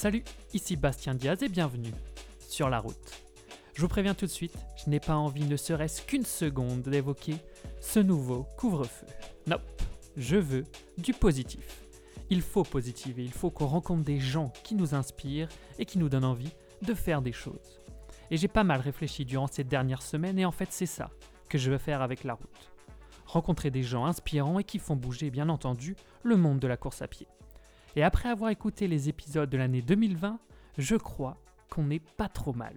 Salut, ici Bastien Diaz et bienvenue sur la route. Je vous préviens tout de suite, je n'ai pas envie ne serait-ce qu'une seconde d'évoquer ce nouveau couvre-feu. Non, je veux du positif. Il faut positiver, il faut qu'on rencontre des gens qui nous inspirent et qui nous donnent envie de faire des choses. Et j'ai pas mal réfléchi durant ces dernières semaines et en fait c'est ça que je veux faire avec la route. Rencontrer des gens inspirants et qui font bouger bien entendu le monde de la course à pied. Et après avoir écouté les épisodes de l'année 2020, je crois qu'on n'est pas trop mal.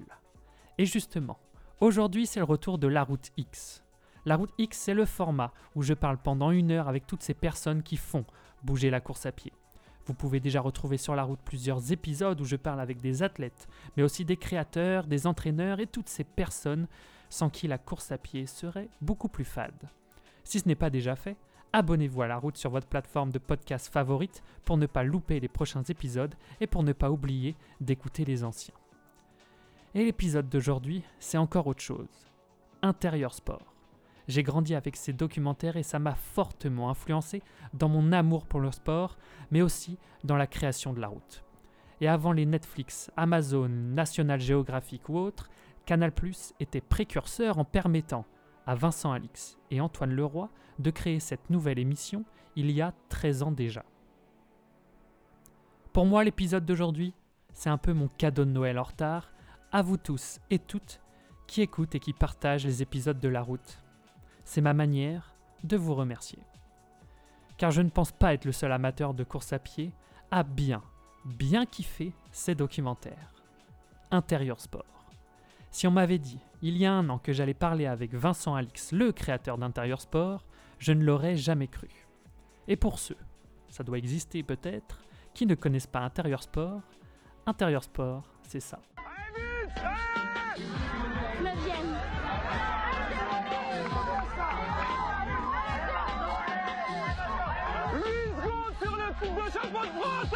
Et justement, aujourd'hui c'est le retour de la route X. La route X, c'est le format où je parle pendant une heure avec toutes ces personnes qui font bouger la course à pied. Vous pouvez déjà retrouver sur la route plusieurs épisodes où je parle avec des athlètes, mais aussi des créateurs, des entraîneurs et toutes ces personnes sans qui la course à pied serait beaucoup plus fade. Si ce n'est pas déjà fait, abonnez-vous à la route sur votre plateforme de podcast favorite pour ne pas louper les prochains épisodes et pour ne pas oublier d'écouter les anciens. Et l'épisode d'aujourd'hui, c'est encore autre chose. Intérieur sport. J'ai grandi avec ces documentaires et ça m'a fortement influencé dans mon amour pour le sport, mais aussi dans la création de la route. Et avant les Netflix, Amazon, National Geographic ou autres, Canal ⁇ était précurseur en permettant à Vincent Alix et Antoine Leroy de créer cette nouvelle émission il y a 13 ans déjà. Pour moi, l'épisode d'aujourd'hui, c'est un peu mon cadeau de Noël en retard à vous tous et toutes qui écoutent et qui partagent les épisodes de la route. C'est ma manière de vous remercier. Car je ne pense pas être le seul amateur de course à pied à bien, bien kiffer ces documentaires. Intérieur sport. Si on m'avait dit il y a un an que j'allais parler avec Vincent Alix, le créateur d'Intérieur Sport, je ne l'aurais jamais cru. Et pour ceux, ça doit exister peut-être, qui ne connaissent pas Intérieur Sport, Intérieur Sport, c'est ça. sur le titre de champion de France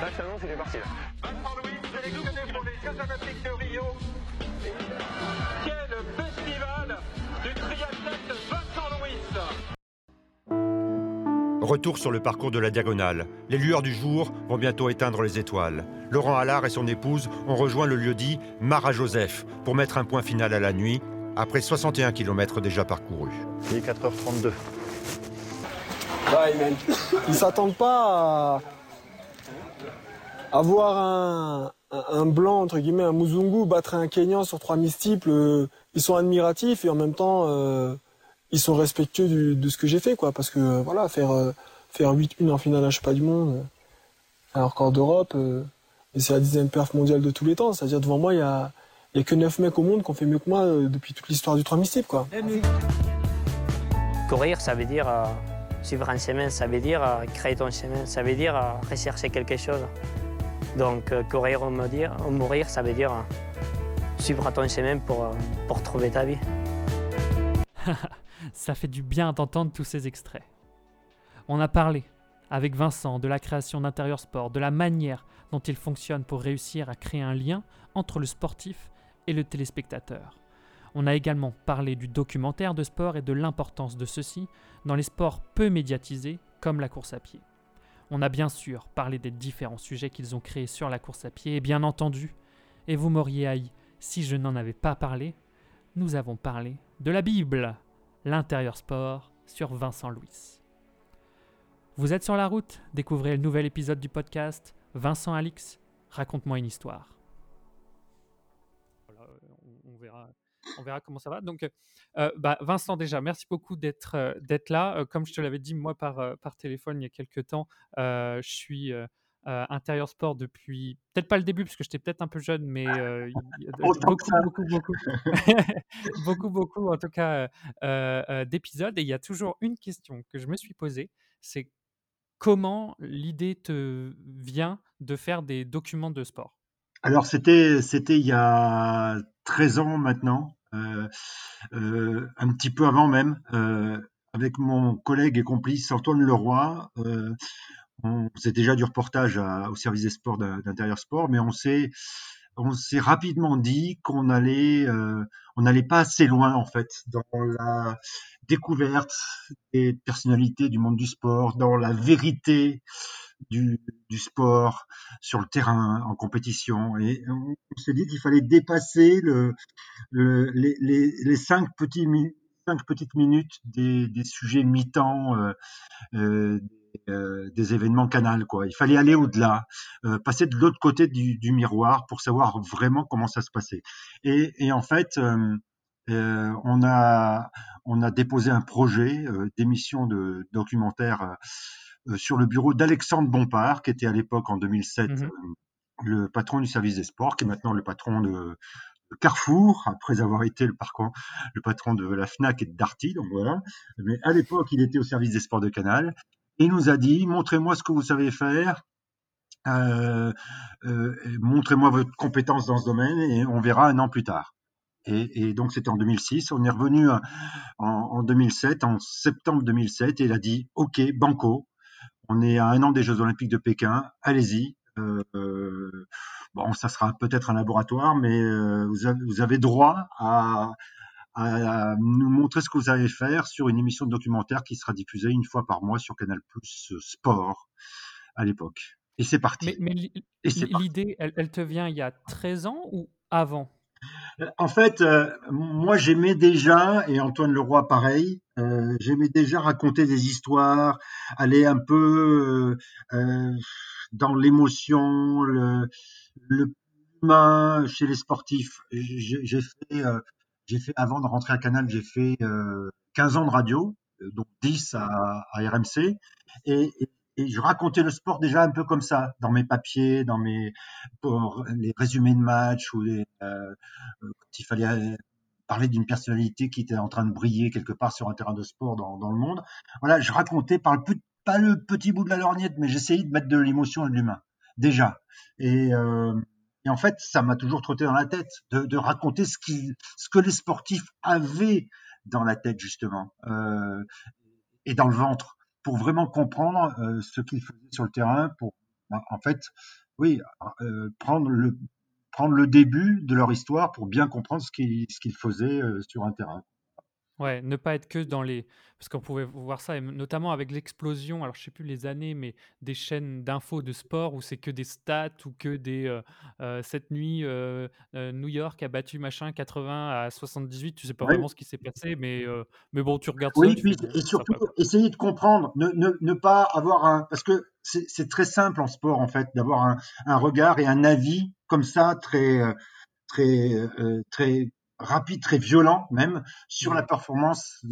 Là, je t'annonce, il est parti là. Vincent Louis, sélectionné pour les Jeux Olympiques de Rio. Quel festival du triathlète Vincent Louis Retour sur le parcours de la diagonale. Les lueurs du jour vont bientôt éteindre les étoiles. Laurent Allard et son épouse ont rejoint le lieu-dit Mara Joseph pour mettre un point final à la nuit, après 61 km déjà parcourus. Il est 4h32. Ouais, man. Ils s'attendent pas à, à voir un, un- un blanc, entre guillemets, un Muzungu battre un Kenyan sur trois multiples. Euh, Ils sont admiratifs et en même temps, euh, ils sont respectueux du- de ce que j'ai fait, quoi. Parce que, euh, voilà, faire, euh, faire 8-1 en finale à je sais pas du monde, un record d'Europe, euh, et c'est la dixième perf mondiale de tous les temps. C'est-à-dire, devant moi, il y a, il y a que 9 mecs au monde qui ont fait mieux que moi euh, depuis toute l'histoire du 3 multiples, quoi. Courir, ça veut dire euh, suivre un chemin, ça veut dire euh, créer ton chemin, ça veut dire euh, rechercher quelque chose. Donc euh, courir ou mourir, ou mourir, ça veut dire euh, suivre ton chemin pour, euh, pour trouver ta vie. Ça fait du bien d'entendre tous ces extraits. On a parlé avec Vincent de la création d'Intérieur Sport, de la manière dont il fonctionne pour réussir à créer un lien entre le sportif et le téléspectateur. On a également parlé du documentaire de sport et de l'importance de ceci dans les sports peu médiatisés comme la course à pied. On a bien sûr parlé des différents sujets qu'ils ont créés sur la course à pied et bien entendu, et vous m'auriez haï si je n'en avais pas parlé, nous avons parlé de la Bible, l'intérieur sport sur Vincent Louis. Vous êtes sur la route, découvrez le nouvel épisode du podcast Vincent Alix, raconte-moi une histoire. Voilà, on, on verra, on verra comment ça va. Donc, euh, bah, Vincent, déjà, merci beaucoup d'être euh, d'être là. Euh, comme je te l'avais dit, moi, par, euh, par téléphone, il y a quelques temps, euh, je suis euh, euh, intérieur sport depuis, peut-être pas le début, parce que j'étais peut-être un peu jeune, mais euh, beaucoup, beaucoup, beaucoup, beaucoup, beaucoup, en tout cas, euh, euh, euh, d'épisodes. Et il y a toujours une question que je me suis posée, c'est comment l'idée te vient de faire des documents de sport? Alors c'était c'était il y a 13 ans maintenant, euh, euh, un petit peu avant même, euh, avec mon collègue et complice Antoine Leroy. Euh, on faisait déjà du reportage à- au service des sports d'Intérieur Sport, mais on s'est on s'est rapidement dit qu'on allait euh, on n'allait pas assez loin en fait dans la découverte des personnalités du monde du sport, dans la vérité du, du, sport sur le terrain en compétition. Et on, s'est dit qu'il fallait dépasser le, le, les, les, cinq, petits, cinq petites minutes des, des sujets mi-temps, euh, euh, euh, des événements canal. Quoi. Il fallait aller au-delà, euh, passer de l'autre côté du, du, miroir pour savoir vraiment comment ça se passait. Et, et en fait, euh, euh on, a, on a déposé un projet d'émission de documentaire sur le bureau d'Alexandre Bompard, qui était à l'époque en 2007 mmh le patron du service des sports, qui est maintenant le patron de, Carrefour, après avoir été le, parcours, le patron de la FNAC et de Darty, donc voilà. Mais à l'époque, il était au service des sports de Canal. Il nous a dit, montrez-moi ce que vous savez faire, euh, euh, montrez-moi votre compétence dans ce domaine et on verra un an plus tard. Et, et donc c'était en 2006. On est revenu en, en, 2007, en septembre 2007, et il a dit, OK, banco, on est à un an des Jeux Olympiques de Pékin, allez-y. Euh, bon, ça sera peut-être un laboratoire, mais euh, vous, avez, vous, avez, droit à, à, nous montrer ce que vous savez faire sur une émission de documentaire qui sera diffusée une fois par mois sur Canal Plus euh, Sport à l'époque. Et c'est parti. Mais, mais l'idée, elle, elle, te vient il y a 13 ans ou avant? euh, En fait, euh, moi j'aimais déjà, et Antoine Leroy pareil, euh, j'aimais déjà raconter des histoires, aller un peu euh, dans l'émotion, le, le humain chez les sportifs. J'ai fait j'ai fait, avant de rentrer à Canal, j'ai fait euh, 15 ans de radio, euh, donc 10 à, RMC, et, et, je racontais le sport déjà un peu comme ça, dans mes papiers, dans mes pour les résumés de matchs, ou les, euh, quand il fallait parler d'une personnalité qui était en train de briller quelque part sur un terrain de sport dans, dans le monde. Voilà, je racontais par le pas le petit bout de la lorgnette, mais j'essayais de mettre de l'émotion et de l'humain déjà. Et euh, et en fait, ça m'a toujours trotté dans la tête de, de raconter ce, qui, ce que les sportifs avaient dans la tête justement euh, et dans le ventre pour vraiment comprendre euh, ce qu'ils faisaient sur le terrain. Pour en fait, oui, euh, prendre le prendre le début de leur histoire pour bien comprendre ce qu'ils ce qu'ils faisaient euh, sur un terrain. Ouais, ne pas être que dans les. Parce qu'on pouvait voir ça, et notamment avec l'explosion, alors je sais plus les années, mais des chaînes d'infos de sport où c'est que des stats ou que des. Euh, euh, cette nuit, euh, New York a battu machin 80 à 78, tu sais pas vraiment ce qui s'est passé, mais, mais bon, tu regardes oui, ça. Oui, et surtout, essayer de comprendre, ne, ne, ne, pas avoir un. Parce que c'est très simple en sport, en fait, d'avoir un, un, regard et un avis comme ça, très. Très, très rapide, très violent même, sur la performance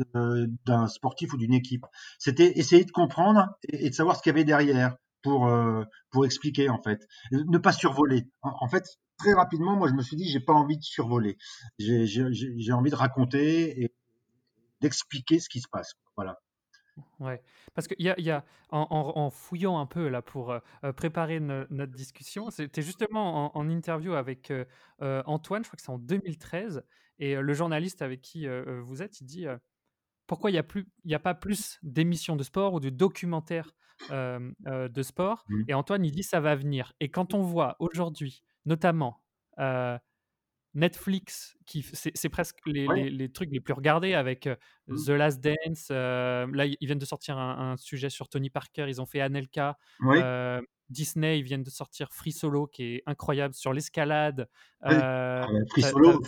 d'un sportif ou d'une équipe. C'était essayer de comprendre et, de savoir ce qu'il y avait derrière pour, euh, pour expliquer en fait. Ne pas survoler. En, fait, très rapidement, moi je me suis dit, j'ai pas envie de survoler. J'ai envie de raconter et d'expliquer ce qui se passe. Voilà. Ouais, parce qu'il y a, y a en, en, fouillant un peu là pour euh, préparer notre discussion, c'était justement en, en, interview avec euh, Antoine, je crois que c'est en 2013, et le journaliste avec qui vous êtes, il dit pourquoi il n'y a, plus, il a pas plus d'émissions de sport ou de documentaires de sport? Mmh. Et Antoine, il dit ça va venir. Et quand on voit aujourd'hui, notamment Netflix, qui c'est presque les, les, les, trucs les plus regardés avec mmh. The Last Dance. là, ils viennent de sortir un, un, sujet sur Tony Parker. Ils ont fait Anelka. Disney, ils viennent de sortir Free Solo, qui est incroyable sur l'escalade. Euh, ah, Free Solo,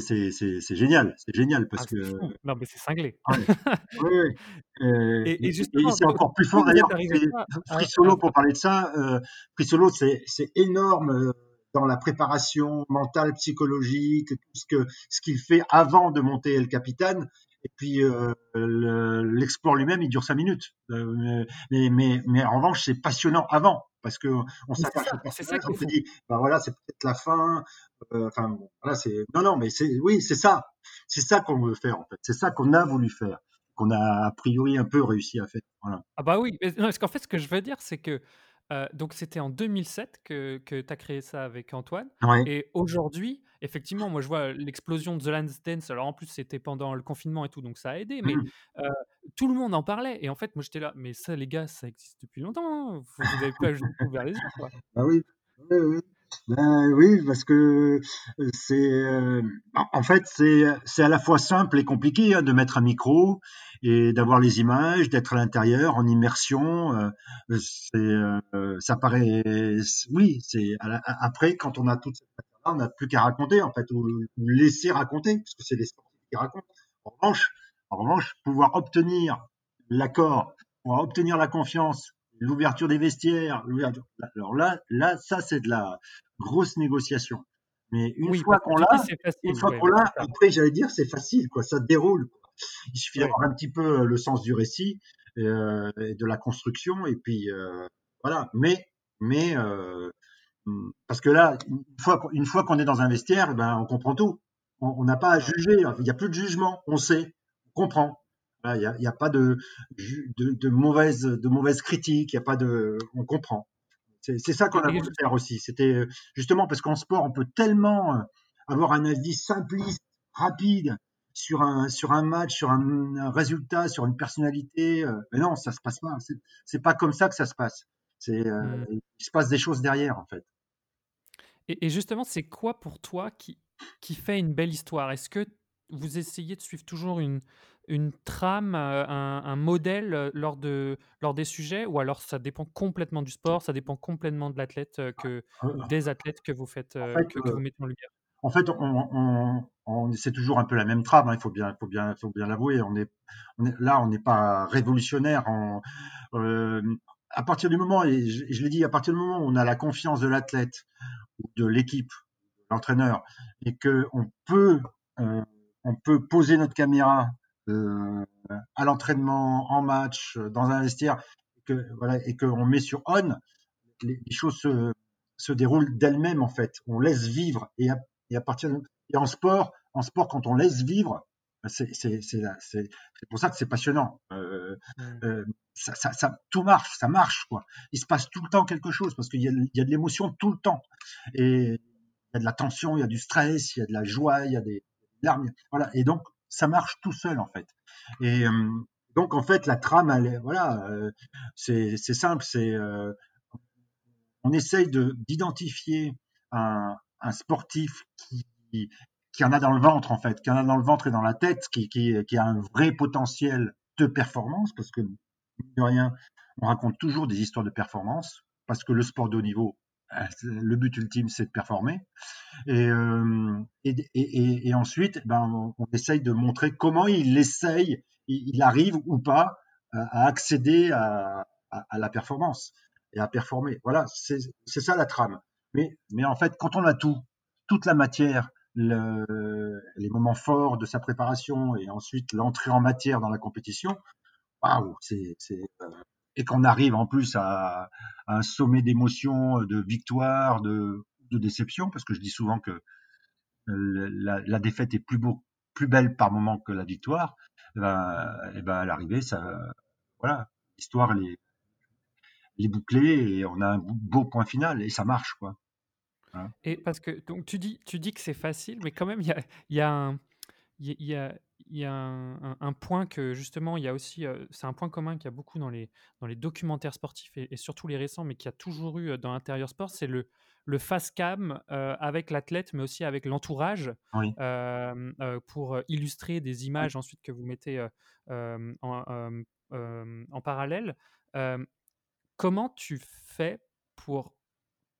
c'est génial, c'est génial parce ah, que. Non, mais c'est cinglé. Euh, et, c'est encore plus fort d'ailleurs. Free Solo, pour parler de ça, euh, Free Solo, c'est énorme euh, dans la préparation mentale, psychologique, tout ce que ce qu'il fait avant de monter El Capitan. Et puis euh, l'exploit lui-même, il dure cinq minutes. Euh, mais, mais, mais en revanche, c'est passionnant avant parce que on s'attache au personnage, on se dit, bah voilà, c'est peut-être la fin. Euh, enfin, bon, voilà, c'est non, non, mais c'est oui, c'est ça, c'est ça qu'on veut faire en fait, c'est ça qu'on a voulu faire, qu'on a a priori un peu réussi à faire. Voilà. Ah bah oui, non, parce qu'en fait, ce que je veux dire, c'est que euh, donc c'était en 2007 que, que tu as créé ça avec Antoine. Ouais. Et aujourd'hui, effectivement, moi je vois l'explosion de The Last Dance. Alors en plus c'était pendant le confinement et tout, donc ça a aidé. Mais Mmh. euh, tout le monde en parlait. Et en fait, moi j'étais là, mais ça les gars, ça existe depuis longtemps. hein. Vous n'avez pas juste ouvert les yeux. Quoi. Ah oui. Oui, oui. Ben oui, parce que c'est euh, en fait c'est c'est à la fois simple et compliqué hein, de mettre un micro et d'avoir les images, d'être à l'intérieur en immersion. euh, c'est euh, ça paraît oui, c'est après quand on a toute cette matière-là, on n'a plus qu'à raconter en fait ou, ou laisser raconter parce que c'est les sportifs qui racontent. En revanche, en revanche, pouvoir obtenir l'accord, pouvoir obtenir la confiance, l'ouverture des vestiaires, l'ouverture. Alors là, là, ça c'est de la grosse négociation. Mais une Oui, fois qu'on l'a, une fois ouais, qu'on l'a, après j'allais dire c'est facile, quoi, ça déroule. quoi. Il suffit Ouais. d'avoir un petit peu euh, le sens du récit euh, et de la construction, et puis euh, voilà. Mais, mais euh, hum, parce que là, une fois, qu'on- une fois qu'on est dans un vestiaire, ben on comprend tout. On n'a pas à juger. Il n'y a plus de jugement. On sait, on comprend. Voilà, Il n'y a, il y a pas de, de, de mauvaise de mauvaise critique. Il y a pas de, on comprend. C'est ça qu'on a voulu faire aussi. C'était euh, justement parce qu'en sport, on peut tellement euh, avoir un avis simpliste, rapide sur un sur un match, sur un, un résultat, sur une personnalité. euh, mais non, ça se passe pas. C'est- pas comme ça que ça se passe. C'est euh, Mm. il se passe des choses derrière en fait. Et, et justement, c'est quoi pour toi qui, qui fait une belle histoire? Est-ce que vous essayez de suivre toujours une, une trame, euh, un, un modèle euh, lors, de, lors des sujets Ou alors ça dépend complètement du sport, ça dépend complètement de l'athlète euh, que, ou des athlètes que vous faites, En fait, que, que vous mettez en lumière? En fait, on, on, on c'est toujours un peu la même trame. hein, il faut bien, faut bien, faut bien l'avouer. On est, on est, là, on n'est pas révolutionnaire. Euh, à partir du moment, et je, je l'ai dit, à partir du moment où on a la confiance de l'athlète ou de l'équipe, de l'entraîneur, et que on peut, euh, on peut poser notre caméra à l'entraînement, en match, dans un vestiaire, et que voilà, et qu'on met sur on, les, les choses se, se déroulent d'elles-mêmes en fait. On laisse vivre et à, et à partir de, et en sport, en sport quand on laisse vivre, c'est c'est pour ça que c'est passionnant. Euh, Mm. euh, ça, ça, ça, tout marche, ça marche quoi. Il se passe tout le temps quelque chose parce qu'il y y a de l'émotion tout le temps et il y a de la tension, il y a du stress, il y a de la joie, il y a des larmes, voilà. Et donc ça marche tout seul en fait. Et donc en fait la trame, voilà, c'est simple, c'est on essaye de d'identifier un, un sportif qui, qui en a dans le ventre en fait, qui en a dans le ventre et dans la tête, qui, qui, a un vrai potentiel de performance, parce que de rien, on raconte toujours des histoires de performance, parce que le sport de haut niveau, le but ultime, c'est de performer. Et, euh, et, et, et ensuite, ben, on, essaye de montrer comment il essaye, il, arrive ou pas à, accéder à, à, la performance et à performer. Voilà, c'est ça la trame. Mais, mais en fait, quand on a tout, toute la matière, le, les moments forts de sa préparation et ensuite l'entrée en matière dans la compétition, waouh, c'est c'est, euh, et qu'on arrive en plus à, un sommet d'émotions, de victoire, de, de déception, parce que je dis souvent que euh, la, défaite est plus beau, plus belle par moment que la victoire. Et ben, et ben à l'arrivée, ça, voilà, l'histoire elle est, bouclée et on a un beau point final et ça marche quoi. Et parce que donc tu dis, tu dis que c'est facile, mais quand même, il y a, un, il y a, y a- il y a un, un- un point que justement, il y a aussi, euh, c'est un point commun qu'il y a beaucoup dans les, dans les documentaires sportifs et, et surtout les récents, mais qu'il y a toujours eu euh, dans l'intérieur sport, c'est le, le face cam euh, avec l'athlète, mais aussi avec l'entourage Oui. pour illustrer des images ensuite que vous mettez en, en parallèle. Comment tu fais pour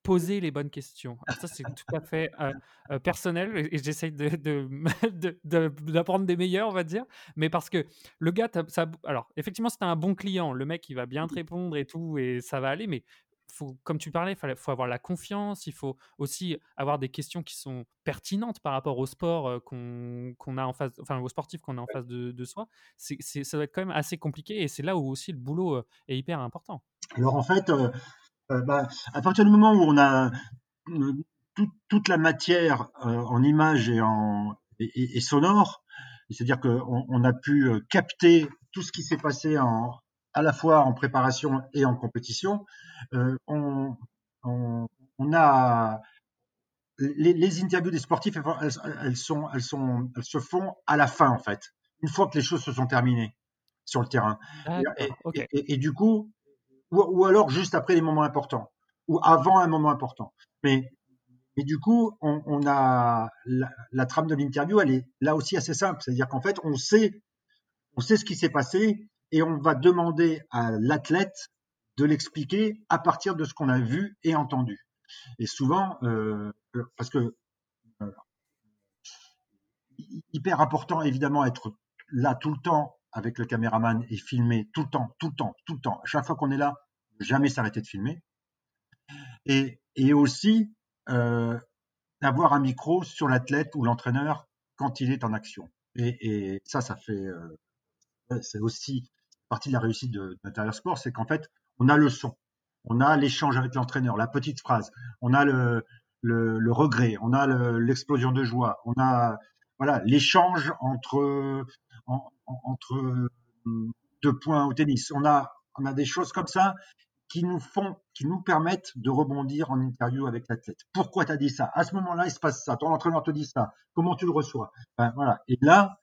poser les bonnes questions Alors ça, c'est tout à fait euh, euh, personnel et, j'essaye de, de, de- de- d'apprendre des meilleurs, on va dire. Mais parce que le gars, ça, alors effectivement, c'est un bon client. Le mec, il va bien te répondre et tout, et ça va aller. Mais faut, comme tu parlais, il faut avoir la confiance. Il faut aussi avoir des questions qui sont pertinentes par rapport au sport euh, qu'on, a en face, enfin aux sportifs qu'on a en face de, de soi. C'est, c'est- ça doit être quand même assez compliqué et c'est là où aussi le boulot euh, est hyper important. Alors en fait, euh, bah, à partir du moment où on a euh, tout- toute la matière euh, en images et en et, sonore, c'est-à-dire qu'on on a pu euh, capter tout ce qui s'est passé en, à la fois en préparation et en compétition, euh, on, on, on a les, les interviews des sportifs, elles, elles sont, elles sont, elles se font à la fin en fait, une fois que les choses se sont terminées sur le terrain. Et, D'accord, ok. et- et- et du coup, ou, ou alors juste après les moments importants, ou avant un moment important. Mais Et du coup, on, on a la, trame de l'interview, elle est là aussi assez simple. C'est-à-dire qu'en fait, on sait, on sait ce qui s'est passé et on va demander à l'athlète de l'expliquer à partir de ce qu'on a vu et entendu. Et souvent, euh, parce que euh, hyper important évidemment être là tout le temps avec le caméraman et filmer tout le temps, tout le temps, tout le temps. Chaque fois qu'on est là, jamais s'arrêter de filmer. Et, aussi euh, d'avoir un micro sur l'athlète ou l'entraîneur quand il est en action. Et, ça, ça fait, euh, c'est aussi partie de la réussite de, d'Intérieur Sport, c'est qu'en fait, on a le son, on a l'échange avec l'entraîneur, la petite phrase, on a le, regret, on a l'explosion de joie, on a voilà l'échange entre en, entre deux points au tennis. On a on a des choses comme ça qui nous font, qui nous permettent de rebondir en interview avec l'athlète. Pourquoi tu as dit ça? À ce moment-là, il se passe ça. Ton entraîneur te dit ça. Comment tu le reçois? Ben, Voilà. Et là,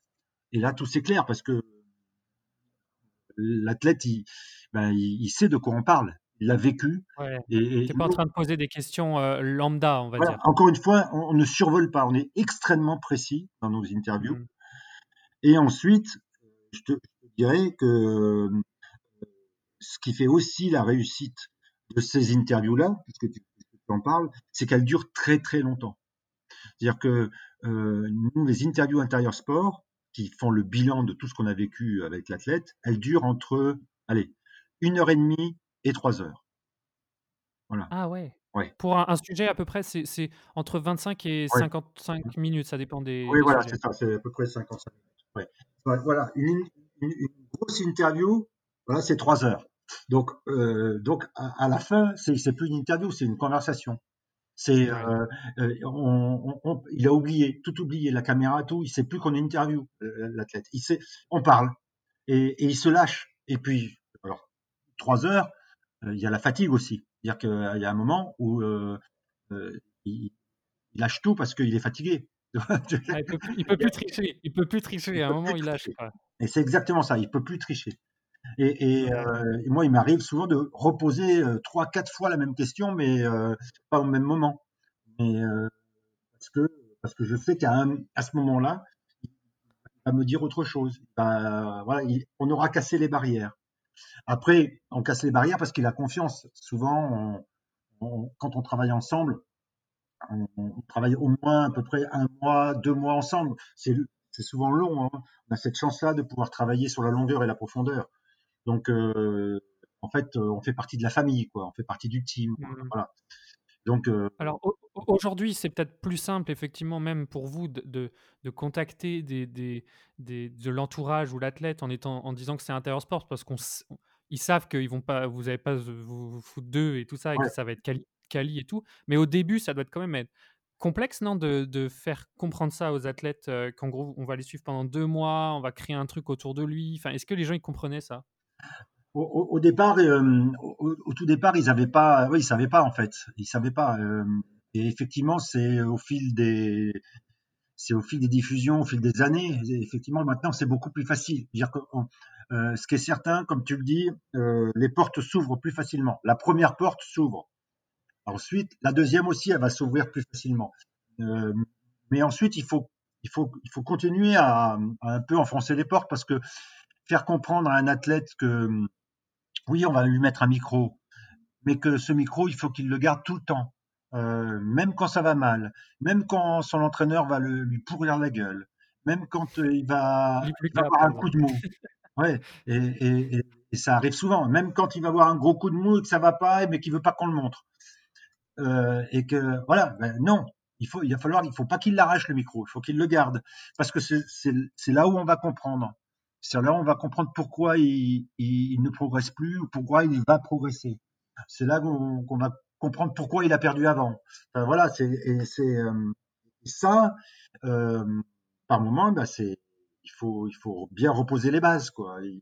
et là, tout s'éclaire parce que l'athlète, il, ben, il, il, sait de quoi on parle. Il l'a vécu. Ouais. Et, pas en train de poser des questions euh, lambda, on va voilà. dire. Encore une fois, on, on, ne survole pas. On est extrêmement précis dans nos interviews. Mmh. Et ensuite, je te, je te dirais que ce qui fait aussi la réussite de ces interviews-là, puisque tu, tu, en parles, c'est qu'elles durent très très longtemps. C'est-à-dire que euh, nous, les interviews intérieur sport, qui font le bilan de tout ce qu'on a vécu avec l'athlète, elles durent entre, allez, une heure et demie et trois heures. Voilà. Ah ouais. Ouais. Pour un, un, sujet, à peu près, c'est entre 25 et ouais. 55 minutes, ça dépend des. Oui, des voilà, c'est ça, c'est à peu près 55 minutes. Ouais. Voilà, une, une, une grosse interview, voilà, c'est trois heures. Donc, euh, donc à, à, la fin, c'est plus une interview, c'est une conversation. C'est, euh, euh, on, on, il a oublié, tout oublié, la caméra, tout. Il sait plus qu'on est interview, l'athlète. Il sait, on parle et, et, il se lâche. Et puis, alors, trois heures, il y a la fatigue aussi. C'est-à-dire qu'il y a un moment où il, il, lâche tout parce qu'il est fatigué. Ah, il peut, il peut plus tricher. Il peut plus tricher. À un moment, il lâche. Et c'est exactement ça. Il peut plus tricher. Et, et, euh, et moi, il m'arrive souvent de reposer euh, trois, quatre fois la même question, mais euh, pas au même moment. Mais euh, parce que parce que je sais qu'à à ce moment-là, il va me dire autre chose. Ben, voilà, il, on aura cassé les barrières. Après, on casse les barrières parce qu'il a confiance. Souvent, on, on, quand on travaille ensemble, on, on, travaille au moins à peu près un mois, deux mois ensemble. C'est souvent long. Hein. On a cette chance-là de pouvoir travailler sur la longueur et la profondeur. Donc, euh, en fait, on fait partie de la famille, quoi. On fait partie du team. Mmh. Voilà. Donc, euh... alors aujourd'hui, c'est peut-être plus simple, effectivement, même pour vous, de, de, de contacter des, des, des, de l'entourage ou l'athlète en étant en disant que c'est intérieur sport, parce qu'on ils savent qu'ils vont pas, vous n'allez pas vous, vous foutre d'eux et tout ça, et ouais. que ça va être quali, quali, et tout. Mais au début, ça doit être quand même être complexe, non, de, faire comprendre ça aux athlètes, qu'en gros, on va les suivre pendant deux mois, on va créer un truc autour de lui. Enfin, est-ce que les gens ils comprenaient ça? Au, départ, au, tout départ, ils avaient pas, ils savaient pas en fait, ils savaient pas. Et effectivement, c'est au fil des, diffusions, au fil des années. Effectivement, maintenant, c'est beaucoup plus facile. Dire ce qui est certain, comme tu le dis, les portes s'ouvrent plus facilement. La première porte s'ouvre. Ensuite, la deuxième aussi, elle va s'ouvrir plus facilement. Euh, mais ensuite, il faut, il faut, il faut continuer à, à un peu enfoncer les portes parce que faire comprendre à un athlète que oui, on va lui mettre un micro, mais que ce micro, il faut qu'il le garde tout le temps, euh, même quand ça va mal, même quand son entraîneur va le, lui pourrir la gueule, même quand euh, il va, il va avoir un coup de mou. Ouais, et, et, et, ça arrive souvent, même quand il va avoir un gros coup de mou et que ça va pas, mais qu'il veut pas qu'on le montre. Euh, et que voilà, ben non, il faut, il va falloir, il faut pas qu'il l'arrache le micro, il faut qu'il le garde, parce que c'est là où on va comprendre. C'est là où on va comprendre pourquoi il, il, il, ne progresse plus ou pourquoi il va progresser. C'est là qu'on qu va comprendre pourquoi il a perdu avant. Enfin, voilà, c'est euh, ça. Euh, par moment, bah, c'est il faut il faut bien reposer les bases quoi. Il,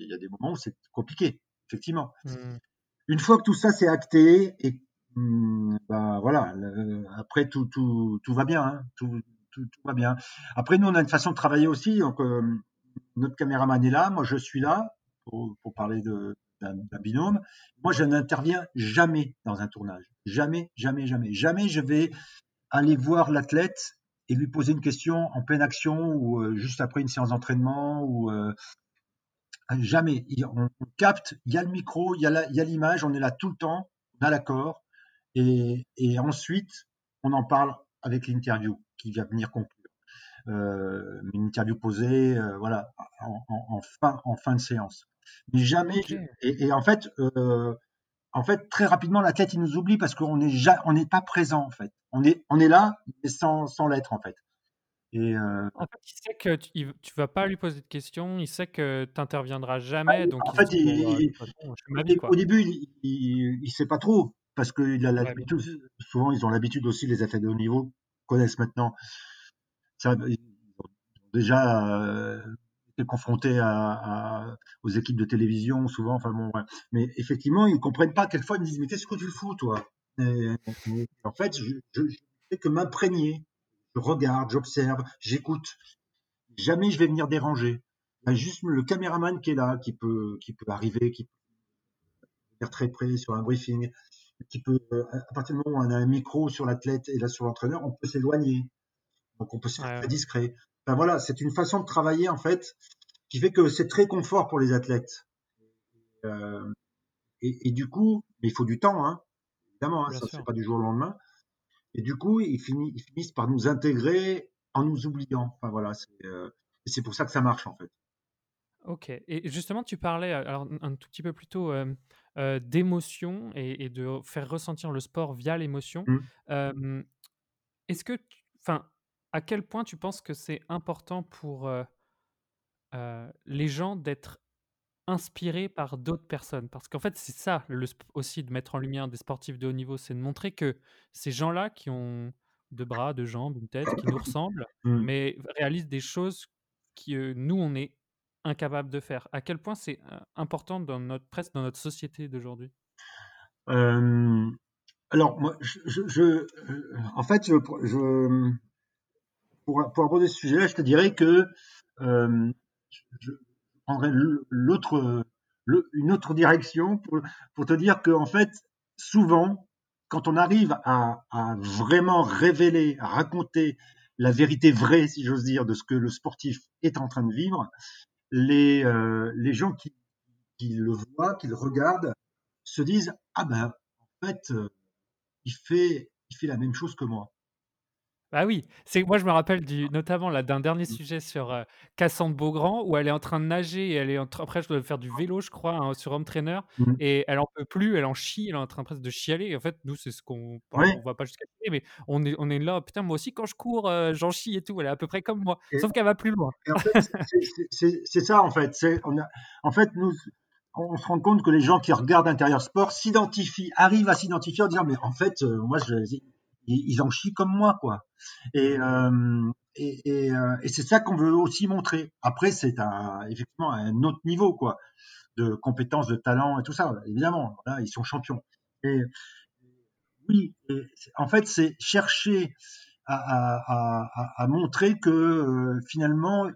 il y a des moments où c'est compliqué, effectivement. Mmh. Une fois que tout ça c'est acté et bah, voilà, après tout, tout, tout va bien, hein, tout, tout, va bien. Après nous on a une façon de travailler aussi, donc euh, notre caméraman est là, moi je suis là pour, pour parler de d'un binôme. Moi, je n'interviens jamais dans un tournage. Jamais, jamais, jamais. Jamais je vais aller voir l'athlète et lui poser une question en pleine action ou euh, juste après une séance d'entraînement ou euh, jamais. On, capte, il y a le micro, il y a l'image, on est là tout le temps, on a l'accord et, et, ensuite on en parle avec l'interview qui va venir conclure. Euh, une interview posée, euh, voilà, en, en, fin, en fin de séance. Mais jamais. Et, et, en fait, euh, en fait, très rapidement, la tête, il nous oublie parce qu'on n'est on n'est pas présent en fait. On est, on est là, mais sans, sans l'être en fait. Et euh... En fait, il sait que tu, ne vas pas lui poser de questions, il sait que tu n'interviendras jamais. Ah, donc en fait, il, au début, il ne sait pas trop parce qu'il a l'habitude. souvent, ils ont l'habitude aussi, les athlètes de haut niveau connaissent maintenant. Ça, ils ont déjà euh, été confrontés à, à, aux équipes de télévision, souvent. Enfin bon, mais effectivement, ils comprennent pas. Quelquefois, ils me disent mais qu'est-ce que tu fous, toi? Et, En fait, je, je fais que m'imprégner. Je regarde, j'observe, j'écoute. Jamais je vais venir déranger. Il y a juste le caméraman qui est là, qui peut, qui peut arriver, qui peut venir très près sur un briefing qui peut, euh, à partir du moment où on a un micro sur l'athlète et là sur l'entraîneur, on peut s'éloigner. Donc on peut se faire très discret. Enfin voilà, c'est une façon de travailler en fait qui fait que c'est très confort pour les athlètes. Euh, et, et, du coup, mais il faut du temps, hein, évidemment, hein, ça c'est pas du jour au lendemain. Et du coup, ils, finissent, ils finissent par nous intégrer en nous oubliant. Enfin voilà, c'est euh, pour ça que ça marche en fait. Ok. Et justement, tu parlais alors un tout petit peu plus tôt euh, euh, d'émotion et, et, de faire ressentir le sport via l'émotion. Mmh. Est-ce que, enfin, à quel point tu penses que c'est important pour euh, les gens d'être inspirés par d'autres personnes? Parce qu'en fait, c'est ça le, aussi de mettre en lumière des sportifs de haut niveau, c'est de montrer que ces gens-là qui ont deux bras, deux jambes, une tête, qui nous ressemblent, mmh. mais réalisent des choses qui nous on est incapable de faire. À quel point c'est important dans notre presque dans notre société d'aujourd'hui? Euh, Alors moi, je, je, en fait, je, pour, pour, aborder ce sujet-là, je te dirais que euh, je prendrais l'autre, une autre direction pour, te dire que en fait, souvent, quand on arrive à vraiment révéler, à raconter la vérité vraie, si j'ose dire, de ce que le sportif est en train de vivre, les, euh, les gens qui, qui, le voient, qui le regardent, se disent ah ben en fait euh, il fait il fait la même chose que moi. Ah oui, c'est moi je me rappelle du, notamment là d'un dernier mmh. sujet sur euh, Cassandre Beaugrand où elle est en train de nager et elle est en après je dois faire du vélo je crois hein, sur Home Trainer mmh. et elle en peut plus, elle en chie, elle est en train presque de chialer. Et en fait nous c'est ce qu'on on voit pas jusqu'à mais on est on est là putain moi aussi quand je cours euh, j'en chie et tout, elle est à peu près comme moi, sauf qu'elle va plus loin. en fait, c'est ça en fait, c'est on a en fait nous on se rend compte que les gens qui regardent Intérieur Sport s'identifient, arrivent à s'identifier en disant mais en fait euh, moi je ils, en chient comme moi, quoi. Et, euh, et, et, euh, et c'est ça qu'on veut aussi montrer. Après, c'est un, effectivement un autre niveau, quoi, de compétences, de talent et tout ça. Évidemment, là, ils sont champions. Et oui, en fait, c'est chercher à, à, à, à, montrer que euh, finalement, il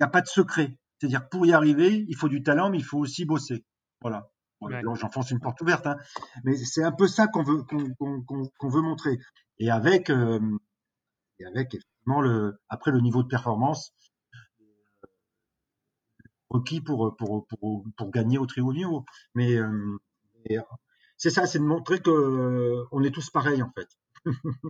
n'y a pas de secret. C'est-à-dire, pour y arriver, il faut du talent, mais il faut aussi bosser. Voilà. J'enfonce une porte ouverte, hein. mais c'est un peu ça qu'on veut, qu'on veut montrer. Et avec, euh, et avec effectivement le, après le niveau de performance euh, requis pour, pour, pour, pour gagner au très haut niveau. Mais euh, c'est ça, c'est de montrer que on est tous pareils en fait.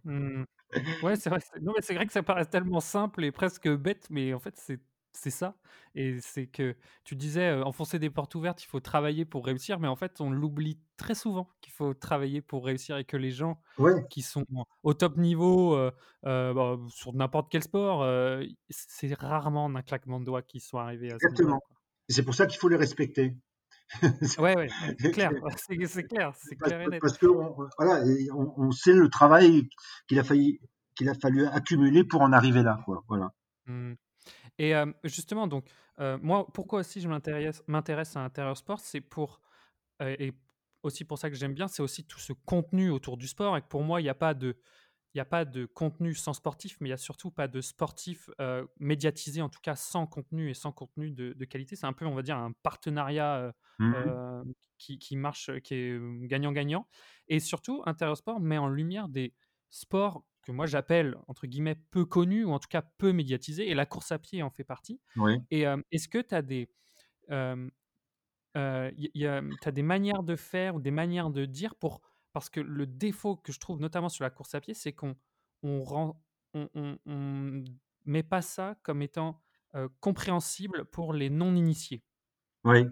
Mmh. Ouais, c'est vrai. Non, mais c'est vrai que ça paraît tellement simple et presque bête, mais en fait, c'est c'est ça. Et c'est que tu disais, enfoncer des portes ouvertes, il faut travailler pour réussir, mais en fait, on l'oublie très souvent qu'il faut travailler pour réussir et que les gens qui sont au top niveau bah, sur n'importe quel sport, c'est rarement en un claquement de doigts qu'ils sont arrivés à Exactement. c'est pour ça qu'il faut les respecter. ouais, ouais, c'est clair, c'est clair, c'est clair et net. Parce que voilà, on, sait le travail qu'il a, qu'il a fallu accumuler pour en arriver là. Quoi. Voilà. Mmh. Et justement, donc, moi, pourquoi aussi je m'intéresse, à l'intérieur sport, c'est pour, et aussi pour ça que j'aime bien, c'est aussi tout ce contenu autour du sport, et que pour moi, il n'y a pas de, il n'y a pas de contenu sans sportif, mais il n'y a surtout pas de sportif médiatisé, en tout cas sans contenu et sans contenu de, qualité. C'est un peu, on va dire, un partenariat Mmh euh, qui, marche, qui est gagnant-gagnant. Et surtout, Intersport met en lumière des sports que moi j'appelle, entre guillemets, peu connus, ou en tout cas peu médiatisés, et la course à pied en fait partie. Oui. Et est-ce que tu as des... as des manières de faire ou des manières de dire pour parce que le défaut que je trouve, notamment sur la course à pied, c'est qu'on on rend, on, met pas ça comme étant compréhensible pour les non-initiés. Oui.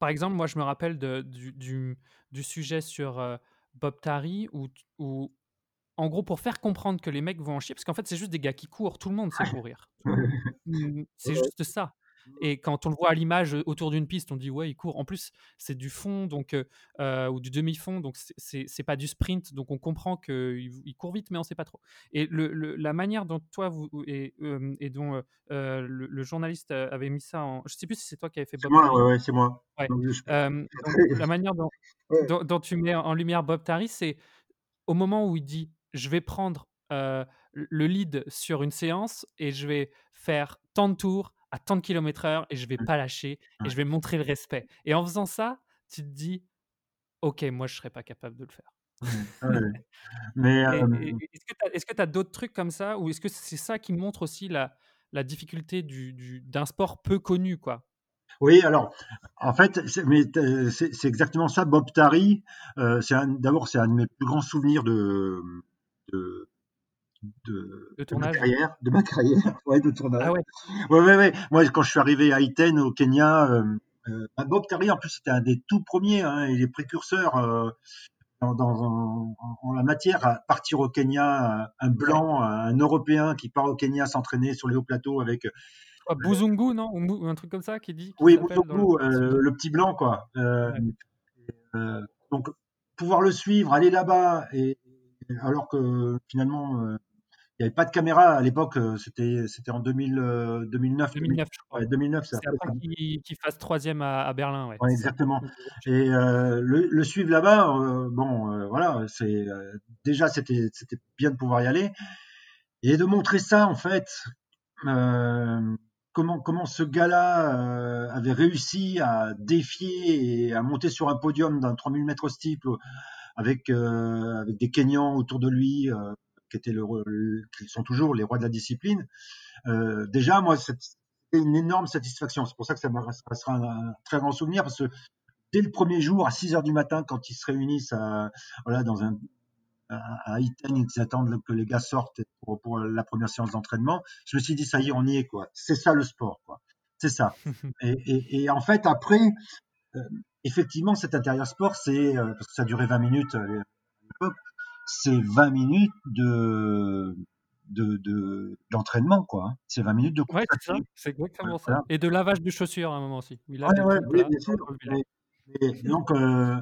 par exemple, moi, je me rappelle de, du, du, sujet sur Bob Tari, où, où, en gros, pour faire comprendre que les mecs vont en chier, parce qu'en fait, c'est juste des gars qui courent, tout le monde sait courir. Mmh, c'est juste ça. Et quand on le voit à l'image autour d'une piste, on dit ouais, il court. En plus, c'est du fond donc ou du demi-fond, donc c'est pas du sprint, donc on comprend qu'il il court vite, mais on sait pas trop. Et le, la manière dont toi vous et, et dont le, journaliste avait mis ça en, je sais plus si c'est toi qui avais fait Bob. Moi, ouais, ouais, c'est moi. la manière dont, dont, tu mets en lumière Bob Tari, c'est au moment où il dit je vais prendre le lead sur une séance et je vais faire tant de tours à tant de kilomètres heure et je vais mmh. pas lâcher et je vais montrer le respect. Et en faisant ça, tu te dis, ok, moi je serais pas capable de le faire. Mmh. Mais est-ce que tu as, d'autres trucs comme ça ou est-ce que c'est ça qui montre aussi la, la difficulté du, du, d'un sport peu connu, quoi? Oui, alors, en fait, c'est, exactement ça. Bob Tari, euh, d'abord, c'est un de mes plus grands souvenirs de, de, de, de, ma carrière, de ma carrière, ouais, de tournage. Ah ouais. ouais, ouais, ouais. Moi, quand je suis arrivé à Iten, au Kenya, euh, euh, Bob Terry, en plus, c'était un des tout premiers, hein, et les précurseurs euh, dans, dans en, la matière à partir au Kenya, un blanc, un Européen qui part au Kenya s'entraîner sur les hauts plateaux avec. Quoi, Buzungu, non? Ou un truc comme ça qui dit Oui, Buzungu, le... le... petit blanc, quoi. donc, pouvoir le suivre, aller là-bas, et alors que finalement il n'y avait pas de caméra à l'époque, euh, c'était c'était en 2000, 2009. 2009, je crois. 2009, c'est après qu'il fasse troisième à, à Berlin. Ouais, ouais exactement. Et euh, le, le, suivre là-bas, euh, bon, euh, voilà, c'est euh, déjà c'était c'était bien de pouvoir y aller et de montrer ça en fait. comment comment ce gars-là avait réussi à défier et à monter sur un podium d'un 3000 mètres steeple avec avec des Kenyans autour de lui qui étaient le, qui sont toujours les rois de la discipline. Euh, déjà, moi, c'était une énorme satisfaction. C'est pour ça que ça, ça sera un, très grand souvenir parce que dès le premier jour, à 6 heures du matin, quand ils se réunissent à, voilà, dans un, à Iten, ils attendent que les gars sortent pour, pour la première séance d'entraînement. Je me suis dit, ça y est, on y est, quoi. C'est ça le sport, quoi. C'est ça. et, et, et, en fait, après, euh, effectivement, cet intérieur sport, c'est, euh, parce que ça durait 20 minutes euh, c'est 20 minutes de de d'entraînement quoi. Hein. C'est 20 minutes de course. Ouais, c'est exactement ça. Et de lavage de chaussures à un moment aussi. Oui, bien sûr. donc euh,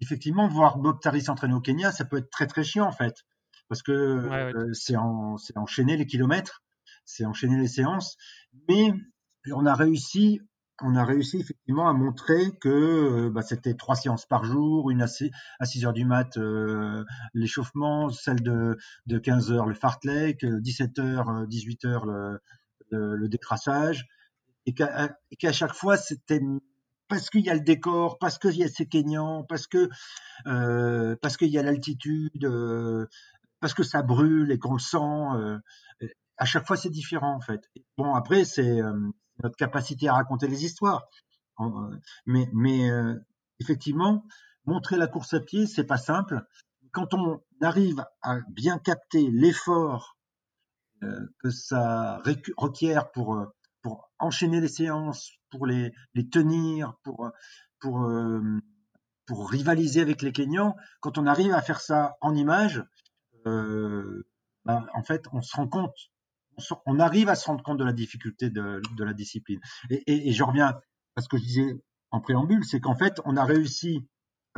effectivement voir Bob Tari s'entraîner au Kenya, ça peut être très très chiant en fait parce que euh, c'est en, enchaîner les kilomètres, c'est enchaîner les séances, mais on a réussi on a réussi effectivement à montrer que euh, bah, c'était trois séances par jour, une à 6, à 6 heures du mat euh, l'échauffement, celle de, de 15 heures le fartlek, 17 heures, 18 heures le, le, décrassage, et qu'à chaque fois c'était parce qu'il y a le décor, parce qu'il y a ces Kenyans, parce que euh, parce qu'il y a l'altitude, euh, parce que ça brûle et qu'on le sent. à chaque fois c'est différent en fait. Bon après c'est notre capacité à raconter les histoires. Euh, mais, euh, effectivement, montrer la course à pied, c'est pas simple. Quand on arrive à bien capter l'effort euh, que ça requiert pour enchaîner les séances, pour les, tenir, pour rivaliser avec les Kenyans, quand on arrive à faire ça en images, euh, ben, en fait, on se rend compte on arrive à se rendre compte de la difficulté de, la discipline. Et, je reviens à ce que je disais en préambule, c'est qu'en fait, on a réussi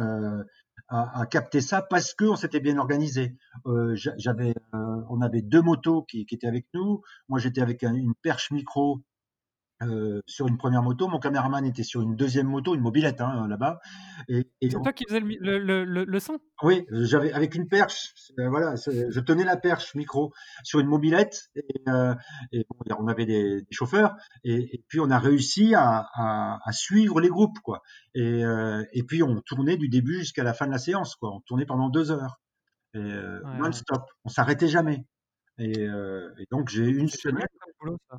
euh, à, capter ça parce qu'on s'était bien organisé. Euh, euh, on avait deux motos qui, étaient avec nous. Moi, j'étais avec une perche micro euh, sur une première moto. Mon caméraman était sur une deuxième moto, une mobilette hein, là-bas. Et, et c'est toi qui faisais le, le, le, le son? Oui, j'avais avec une perche. Euh, voilà, je tenais la perche micro sur une mobilette et, euh, et bon, on avait des, des chauffeurs et, et, puis on a réussi à, à, à, suivre les groupes quoi. Et, euh, puis on tournait du début jusqu'à la fin de la séance quoi. On tournait pendant deux heures euh, ouais, non-stop. On s'arrêtait jamais. Et, euh, donc j'ai une semaine. Ça.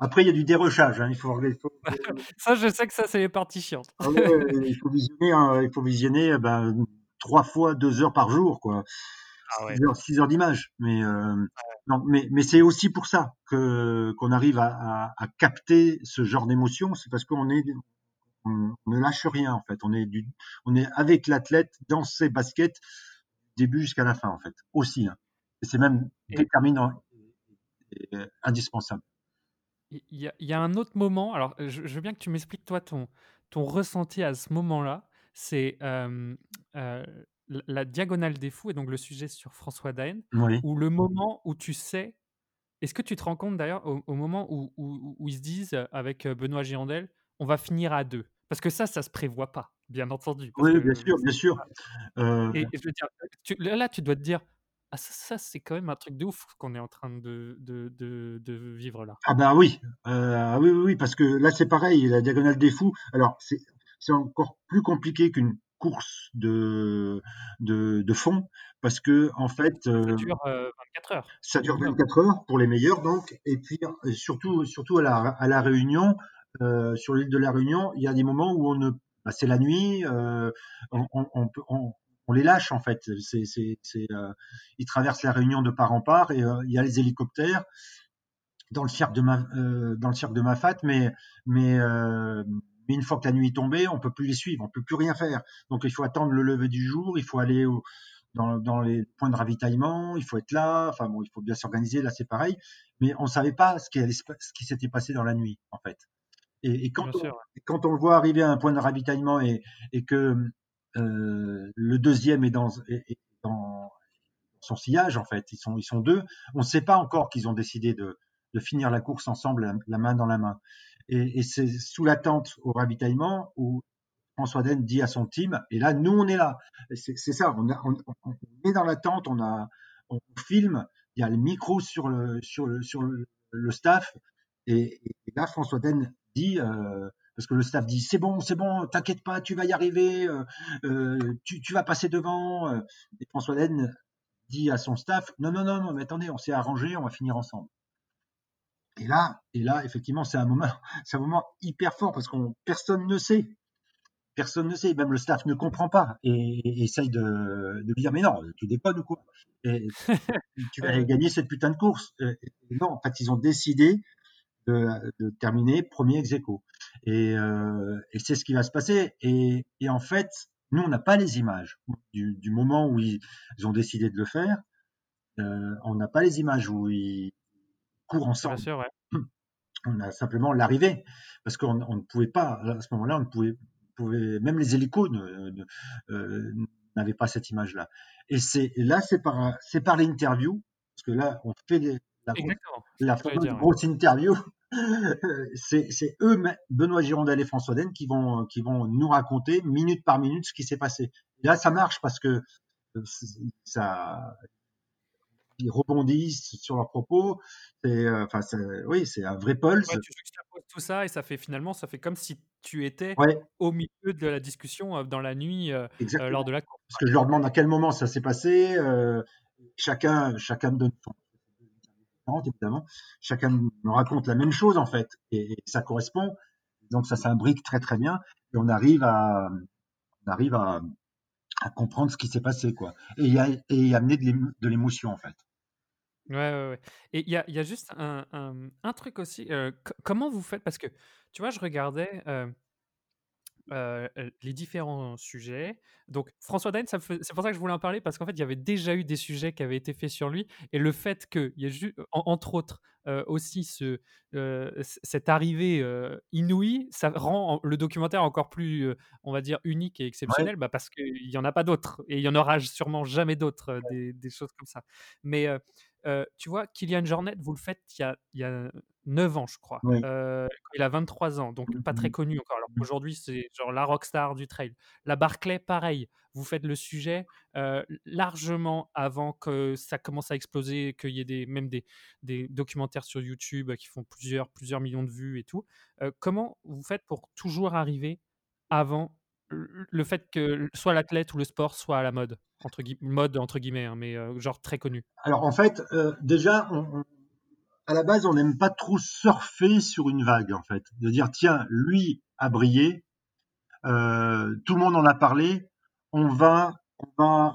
Après, il y a du dérochage. Hein. Il faut, il faut... ça, je sais que ça, c'est les parties chiantes. ah ouais, il faut visionner, hein, il faut visionner ben, trois fois deux heures par jour, quoi. Ah ouais. Six heures, six heures d'image. Mais, euh, non, mais, mais c'est aussi pour ça que qu'on arrive à, à, à, capter ce genre d'émotion. C'est parce qu'on est on, on, ne lâche rien en fait. On est du, on est avec l'athlète dans ses baskets début jusqu'à la fin en fait. Aussi. Hein. Et c'est même Et... déterminant indispensable. Il y, a, il y, a, un autre moment, alors je, je veux bien que tu m'expliques toi ton, ton ressenti à ce moment-là, c'est euh, euh, la diagonale des fous, et donc le sujet sur François Daen, oui. ou le moment où tu sais, est-ce que tu te rends compte d'ailleurs au, au, moment où, où, où, ils se disent avec Benoît Girondel, on va finir à deux Parce que ça, ça se prévoit pas, bien entendu. Oui, bien sûr, bien sûr. Euh... Et, et, je veux dire, tu, là, tu dois te dire, ah, ça, ça c'est quand même un truc de ouf qu'on est en train de, de, de, de, vivre là. Ah ben oui, euh, oui, oui, oui, parce que là c'est pareil, la diagonale des fous. Alors c'est encore plus compliqué qu'une course de, de, de fond parce que en fait euh, ça dure euh, 24 heures. Ça dure 24 heures pour les meilleurs donc et puis surtout surtout à la, à la Réunion euh, sur l'île de la Réunion il y a des moments où on ne bah, c'est la nuit euh, on, on, on, on, les lâche en fait. C'est, c'est, c'est, euh, ils traversent la Réunion de part en part et euh, il y a les hélicoptères dans le cirque de ma, euh, dans le cirque de Mafat, mais mais, mais une fois que la nuit est tombée, on peut plus les suivre, on peut plus rien faire. Donc il faut attendre le lever du jour, il faut aller au, dans, dans les points de ravitaillement, il faut être là. Enfin bon, il faut bien s'organiser. Là c'est pareil, mais on savait pas ce qui allait, ce qui s'était passé dans la nuit en fait. Et, et quand, on, quand le voit arriver à un point de ravitaillement et, et que le deuxième est dans, son sillage en fait. Ils sont, ils sont deux. On ne sait pas encore qu'ils ont décidé de, finir la course ensemble, la, main dans la main. Et, c'est sous l'attente au ravitaillement où François Den dit à son team, et là nous on est là. C'est ça, on, est dans l'attente, on on filme, il y a le micro sur le sur le sur le, staff, et, et, là François Den dit. Euh, parce que le staff dit c'est bon, c'est bon, t'inquiète pas, tu vas y arriver, euh, euh, tu, tu, vas passer devant. euh. Et François Den dit à son staff non, non, non, non, mais attendez, on s'est arrangé, on va finir ensemble. Et là, et là, effectivement, c'est un moment, c'est un moment hyper fort parce qu'on personne ne sait, personne ne sait, même le staff ne comprend pas et, essaye de, de dire mais non, tu déconnes ou quoi? Tu vas gagner cette putain de course. Et, non, en fait, ils ont décidé de, de terminer premier ex. Et, euh, et c'est ce qui va se passer. Et, et en fait, nous, on n'a pas les images du, du, moment où ils, ils, ont décidé de le faire. Euh, on n'a pas les images où ils courent ensemble. Sûr, ouais. On a simplement l'arrivée, parce qu'on on ne pouvait pas, à ce moment-là, on ne pouvait, pouvait, même les hélicos n'avaient euh, pas cette image-là. Et c'est là, c'est par, c'est par l'interview, parce que là, on fait des, la, la fameuse dire, grosse ouais. interview c'est eux, Benoît Girondel et François Den, qui vont, qui vont nous raconter minute par minute ce qui s'est passé. Et là, ça marche parce que euh, ça, ils rebondissent sur leurs propos. Euh, enfin, oui, c'est un vrai pulse. Ouais, tu juxtaposes tout ça et ça fait finalement, ça fait comme si tu étais ouais. au milieu de la discussion euh, dans la nuit euh, lors de la course. Parce que je leur demande à quel moment ça s'est passé. chacun, chacun me donne son évidemment. Chacun me raconte la même chose en fait, et, ça correspond. Donc ça s'imbrique très très bien, et on arrive à, on arrive à, comprendre ce qui s'est passé quoi, et y, a, et y amener de l'émotion en fait. Ouais, ouais. Et il y a, y a, juste un, un, un truc aussi. Euh, comment vous faites? Parce que tu vois, je regardais. Euh, euh, les différents sujets. Donc François Daen, c'est pour ça que je voulais en parler parce qu'en fait il y avait déjà eu des sujets qui avaient été faits sur lui et le fait qu'il y ait juste, en, entre autres euh, aussi ce, euh, cette arrivée euh, inouïe, ça rend le documentaire encore plus, on va dire, unique et exceptionnel, ouais. bah, parce qu'il n'y en a pas d'autres et il y en aura sûrement jamais d'autres ouais. des, des, choses comme ça. Mais tu vois, Kylian Jornet, vous le faites, il y a, y a 9 ans, je crois. Oui. Euh, il a 23 ans, donc pas très Mhm. connu encore. Alors Mhm. qu'aujourd'hui, c'est genre la rockstar du trail. La Barclay, pareil. Vous faites le sujet euh, largement avant que ça commence à exploser, qu'il y ait des, même des, des documentaires sur YouTube qui font plusieurs, plusieurs millions de vues et tout. Euh, comment vous faites pour toujours arriver avant le fait que soit l'athlète ou le sport soit à la mode entre gui- mode entre guillemets, hein, mais genre très connu? Alors en fait, déjà, on- on- à la base, on n'aime pas trop surfer sur une vague, en fait. De dire, tiens, lui a brillé, euh, tout le monde en a parlé, on va, on va,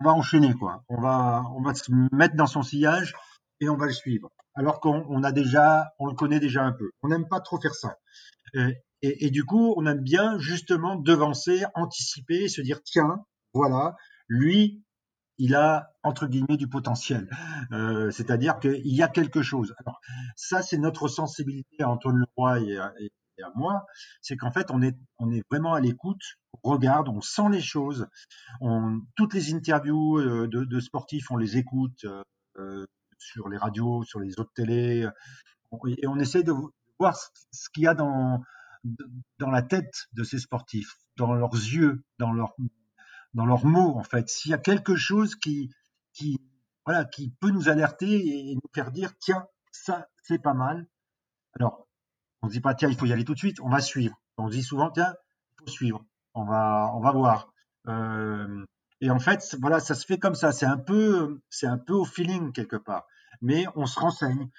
on va enchaîner, quoi. On va, on va se mettre dans son sillage et on va le suivre. Alors qu'on on a déjà, on le connaît déjà un peu. On n'aime pas trop faire ça. Euh, et, et du coup, on aime bien justement devancer, anticiper, se dire, tiens, voilà, lui, il a entre guillemets du potentiel. Euh, C'est-à-dire qu'il y a quelque chose. Alors ça, c'est notre sensibilité à Antoine Leroy et à, et à moi, c'est qu'en fait, on est, on est vraiment à l'écoute, on regarde, on sent les choses. On, toutes les interviews euh, de, sportifs, on les écoute euh, sur les radios, sur les autres télés, on- et on essaie de voir ce qu'il y a dans dans la tête de ces sportifs, dans leurs yeux, dans leurs dans leurs mots en fait. S'il y a quelque chose qui qui voilà qui peut nous alerter et nous faire dire tiens ça c'est pas mal. Alors on se dit pas tiens il faut y aller tout de suite, on va suivre. On dit souvent tiens il faut suivre, on va on va voir. Euh, et en fait voilà ça se fait comme ça. C'est un peu c'est un peu au feeling quelque part. Mais on se renseigne.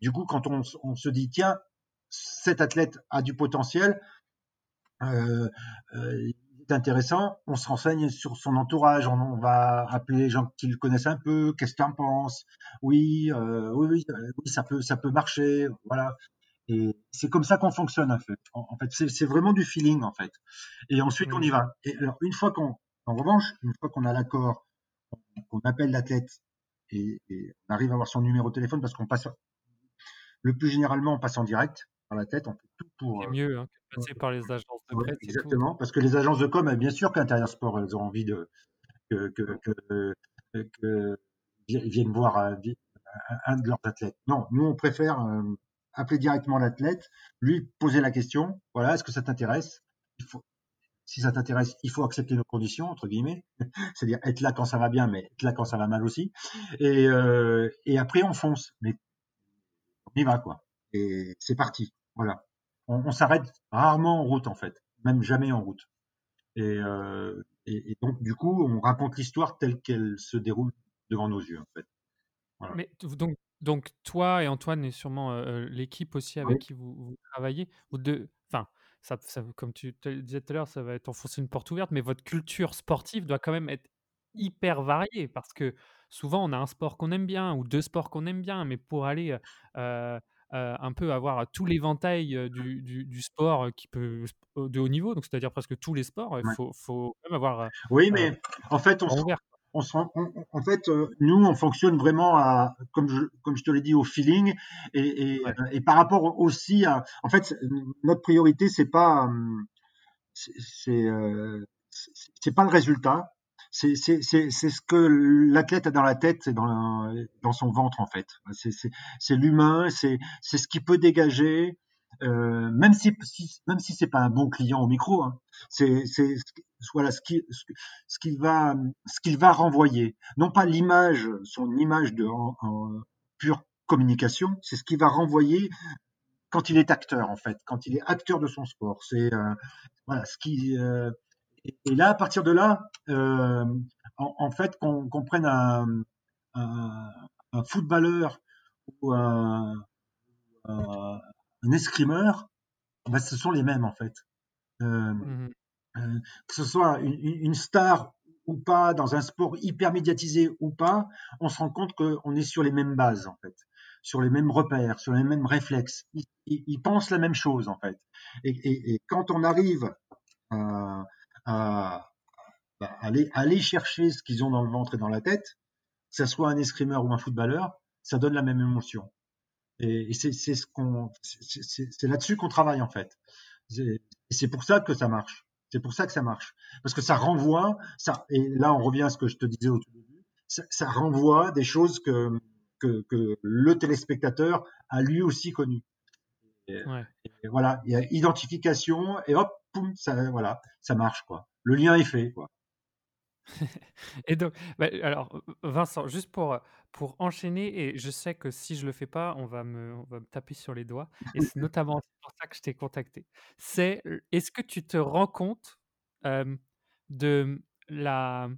Du coup quand on, on se dit tiens cet athlète a du potentiel, euh, euh, intéressant, on se renseigne sur son entourage, on, on va appeler les gens qui le connaissent un peu, qu'est-ce que tu en penses? Oui, euh, oui, oui, euh, oui, ça peut, ça peut marcher, voilà. Et c'est comme ça qu'on fonctionne en fait. En, en fait, c'est c'est vraiment du feeling en fait. Et ensuite on y va. Et alors une fois qu'on, en revanche, une fois qu'on a l'accord, qu'on appelle l'athlète et, et on arrive à avoir son numéro de téléphone parce qu'on passe, le plus généralement on passe en direct par la tête, on pour. C'est euh, mieux hein, que de passer par les agences de Ouais, presse tout. exactement, parce que les agences de com, bien sûr qu'Intérieur Sport, elles ont envie de que, que, que, que vi- viennent voir un, vi- un- de leurs athlètes. Non, nous on préfère euh, appeler directement l'athlète, lui poser la question. Voilà, est-ce que ça t'intéresse? Si ça t'intéresse, il faut accepter nos conditions entre guillemets, c'est-à-dire être là quand ça va bien, mais être là quand ça va mal aussi. Et, euh, et après on fonce, mais on y va quoi. Et c'est parti. Voilà. On, on s'arrête rarement en route en fait, même jamais en route. Et, euh, et, et donc du coup, on raconte l'histoire telle qu'elle se déroule devant nos yeux en fait. Voilà. Mais donc, donc toi et Antoine et sûrement euh, l'équipe aussi avec Oui. qui vous, vous travaillez, vous deux, enfin, ça, ça, comme tu te disais tout à l'heure, ça va être enfoncer une porte ouverte, mais votre culture sportive doit quand même être hyper variée parce que souvent on a un sport qu'on aime bien ou deux sports qu'on aime bien, mais pour aller euh, euh, un peu avoir tout l'éventail euh, du, du, du sport euh, qui peut de haut niveau, donc c'est-à-dire presque tous les sports, il Ouais. faut, faut même avoir Oui, euh, mais en fait, on on se en fait, euh, nous, on fonctionne vraiment à, comme je, comme je te l'ai dit, au feeling et, et, Ouais. et par rapport aussi à, en fait, notre priorité, c'est pas, hum, c'est c'est pas le résultat. C'est, c'est, c'est, c'est ce que l'athlète a dans la tête et dans, dans son ventre, en fait. C'est, c'est, c'est l'humain, c'est, c'est ce qu'il peut dégager, euh, même si, même si c'est pas un bon client au micro, hein. c'est, c'est, ce qui- voilà, ce qui, ce, ce qu'il va, ce qu'il va renvoyer. Non pas l'image, son image de, en pure communication, c'est ce qu'il va renvoyer quand il est acteur, en fait, quand il est acteur de son sport. C'est, euh, voilà, ce qui, euh, et, et là, à partir de là, euh, en, en fait, qu'on prenne un, un, un footballeur ou un, escrimeur, ben, ce sont les mêmes, en fait. Euh, Mhm. euh, que ce soit une, star ou pas, dans un sport hyper médiatisé ou pas, on se rend compte qu'on est sur les mêmes bases, en fait, sur les mêmes repères, sur les mêmes réflexes. Ils, ils- ils pensent la même chose, en fait. Et, et- et quand on arrive à, à- à aller, aller chercher ce qu'ils ont dans le ventre et dans la tête, que ce soit un escrimeur ou un footballeur, ça donne la même émotion. Et, c'est ce qu'on, c'est- là-dessus qu'on travaille en fait. Et c'est pour ça que ça marche. C'est pour ça que ça marche. Parce que ça renvoie, ça, et là on revient à ce que je te disais au tout début, ça, ça renvoie des choses que, que, que le téléspectateur a lui aussi connu. Et, Ouais. et voilà, il y a identification et hop, poum, ça, voilà, ça marche quoi. Le lien est fait quoi. Et donc, bah, alors, Vincent, juste pour, pour enchaîner, et je sais que si je le fais pas, on va me, on va me taper sur les doigts, et c'est notamment pour ça que je t'ai contacté. C'est, est-ce que tu te rends compte euh, de la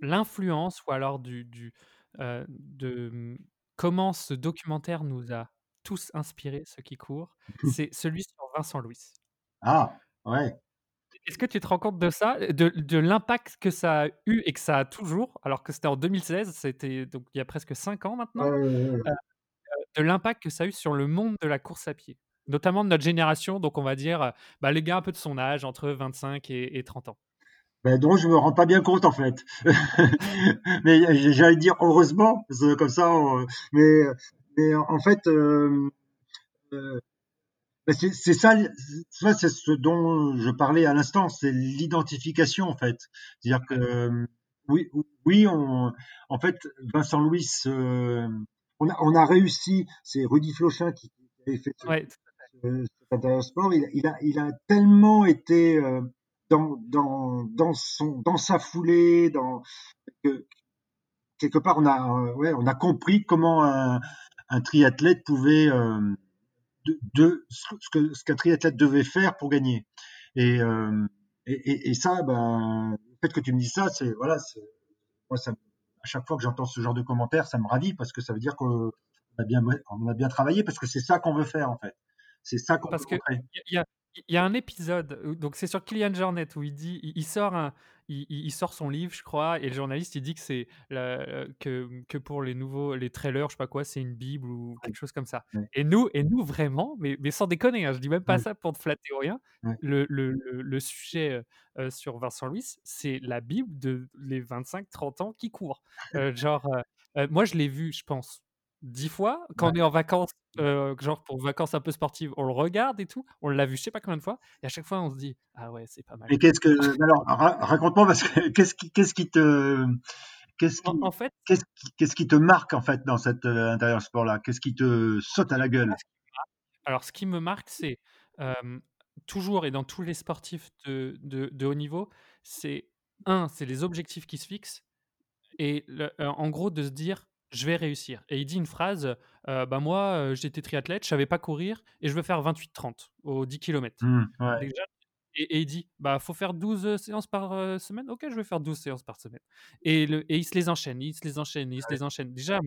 l'influence ou alors du, du euh, de mm, comment ce documentaire nous a tous inspirés, ceux qui courent, c'est celui sur Vincent Louis. Ah, ouais. Est-ce que tu te rends compte de ça, de, de l'impact que ça a eu et que ça a toujours, alors que c'était en 2016, c'était donc il y a presque 5 ans maintenant, Ouais, ouais, ouais. euh, de l'impact que ça a eu sur le monde de la course à pied, notamment de notre génération, donc on va dire euh, bah, les gars un peu de son âge, entre 25 et, et 30 ans. Ben, dont je me rends pas bien compte en fait. mais euh, j'allais dire heureusement, comme ça. on- mais, mais en fait, euh, euh, ben, c'est ça, ça c'est ce dont je parlais à l'instant, c'est l'identification en fait. C'est-à-dire que oui, oui, on, en fait, Vincent Louis, euh, on, a, on a réussi. C'est Rudy Flochin qui, avait fait ce, Ouais, ce- cet intérieur sport. Il, il a, il a tellement été euh, dans, dans, dans son, dans sa foulée, dans que, quelque part on a, euh, ouais, on a compris comment un, un triathlète pouvait euh, de, de ce que ce qu'un triathlète devait faire pour gagner. Et, euh, et, et, et ça, ben, le fait que tu me dis ça, c'est voilà, moi ça, à chaque fois que j'entends ce genre de commentaires, ça me ravit parce que ça veut dire qu'on a bien, on a bien travaillé parce que c'est ça qu'on veut faire en fait. C'est ça qu'on veut Parce que montrer. il y, a- il y a un épisode, donc c'est sur Kylian Jornet où il dit, il sort un, il, sort son livre, je crois, et le journaliste il dit que c'est la- que, que pour les nouveaux, les trailers, je sais pas quoi, c'est une bible ou quelque chose comme ça. Ouais. Et nous, et nous vraiment, mais, mais sans déconner, hein, je dis même pas Ouais. ça pour te flatter ou rien. Ouais. Le, le, le, le sujet euh, euh, sur Vincent Louis, c'est la bible de les 25-30 ans qui courent. Euh, genre, euh, euh, moi je l'ai vu, je pense. Dix fois, quand on est en vacances, euh, genre pour vacances un peu sportives, on le regarde et tout. On l'a vu je sais pas combien de fois. Et à chaque fois, on se dit Ah ouais, c'est pas mal. Mais qu'est-ce que alors ra- raconte-moi parce que qu'est-ce qui qu'est-ce qui te qu'est-ce qui En, fait, qu'est-ce qui qu'est-ce qui te marque en fait dans cet euh, intérieur sport là Qu'est-ce qui te saute à la gueule? alors ce qui me marque, c'est euh, toujours et dans tous les sportifs de, de- de haut niveau, c'est un, c'est les objectifs qui se fixent et le- en gros de se dire je vais réussir. Et il dit une phrase euh, bah moi euh, j'étais triathlète, je savais pas courir et je veux faire 28-30 aux 10 km. Ouais. Déjà, et, et il dit bah faut faire 12 euh, séances par euh, semaine. Ok, je vais faire 12 séances par semaine. Et, le, et il se les enchaîne, il se les enchaîne, il se les enchaîne. Déjà,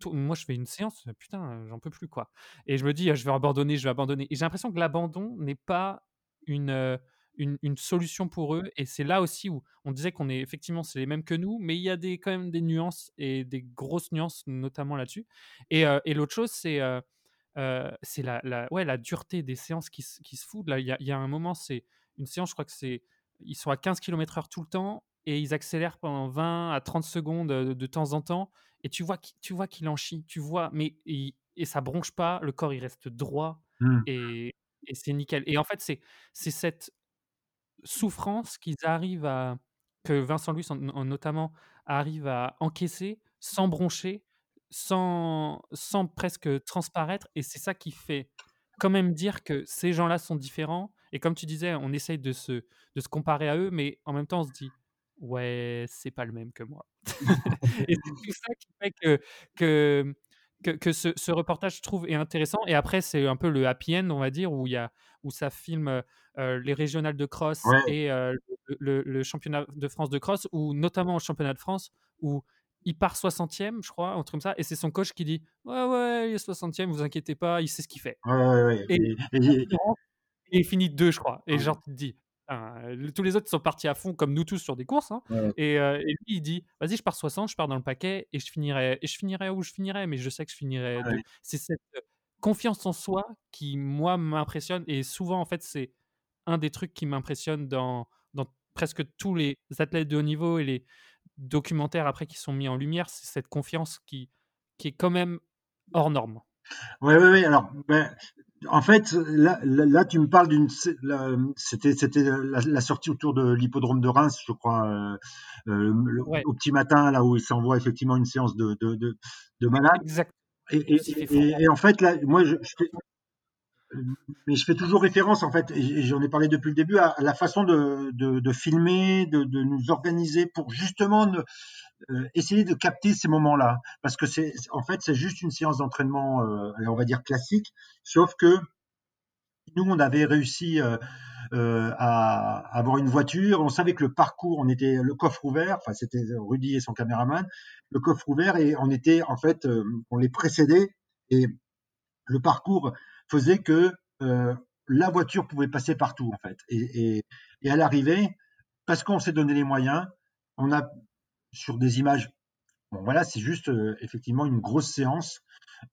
tout- moi je fais une séance, putain, j'en peux plus quoi. Et je me dis, ah, je vais abandonner, je vais abandonner. Et j'ai l'impression que l'abandon n'est pas une, une, une solution pour eux. Et c'est là aussi où on disait qu'on est effectivement, c'est les mêmes que nous, mais il y a des, quand même des nuances et des grosses nuances, notamment là-dessus. Et, euh, et l'autre chose, c'est. euh, euh, c'est la, la, ouais, la dureté des séances qui, se- qui se foutent. Là, il y a, il y a un moment, c'est une séance, je crois que c'est. Ils sont à 15 km/h tout le temps et ils accélèrent pendant 20 à 30 secondes de, de temps en temps. Et tu vois, qu'il- tu vois qu'il en chie, tu vois, mais il- et ça bronche pas, le corps il reste droit Hum. et, et c'est nickel. Et en fait, c'est cette souffrance qu'ils arrivent à. que Vincent Louis, en- en- notamment, arrive à encaisser sans broncher, sans, sans presque transparaître. Et c'est ça qui fait quand même dire que ces gens-là sont différents. Et comme tu disais, on essaye de se, de se comparer à eux, mais en même temps, on se dit ouais, c'est pas le même que moi. et c'est tout ça qui fait que, que, que, que ce, ce reportage, je trouve, est intéressant. Et après, c'est un peu le happy end, on va dire, où, il y a, où ça filme euh, les régionales de cross Ouais. et euh, le, championnat de France de cross, ou notamment au championnat de France, où il part 60e, je crois, un truc comme ça, et c'est son coach qui dit Ouais, ouais, il est 60e, vous inquiétez pas, il sait ce qu'il fait. Ouais, ouais, ouais. Et- Et- et- Et il finit deux, je crois. Et genre, tu te dis, tous les autres sont partis à fond, comme nous tous, sur des courses. hein. Ouais. Et, euh, et lui, il dit, vas-y, je pars 60, je pars dans le paquet, et je finirai, et je finirai où je finirai, mais je sais que je finirai Ouais. C'est cette euh, confiance en soi qui, moi, m'impressionne. Et souvent, en fait, c'est un des trucs qui m'impressionne dans, dans presque tous les athlètes de haut niveau et les documentaires après qui sont mis en lumière, c'est cette confiance qui, qui est quand même hors norme. Ouais, ouais, ouais. Alors, ben, En fait, là, tu me parles d'une. C'était, c'était la, la sortie autour de l'hippodrome de Reims, je crois, euh, euh, le- Ouais. au petit matin, là où il s'envoie effectivement une séance de, de, de, de malade. Exact. Et, en fait, là, moi, je, je fais, mais je fais toujours référence, en fait, et j'en ai parlé depuis le début, à, à la façon de, de, de filmer, de, de nous organiser pour justement ne- euh, essayer de capter ces moments-là. Parce que c'est, en fait, c'est juste une séance d'entraînement, euh, on va dire classique, sauf que nous, on avait réussi euh, euh, à avoir une voiture. On savait que le parcours, on était le coffre ouvert. Enfin, c'était Rudy et son caméraman, le coffre ouvert, et on était en fait, euh, on les précédait, et le parcours faisait que euh, la voiture pouvait passer partout en fait. Et, et, et à l'arrivée, parce qu'on s'est donné les moyens, on a sur des images. Bon, voilà, c'est juste euh, effectivement une grosse séance,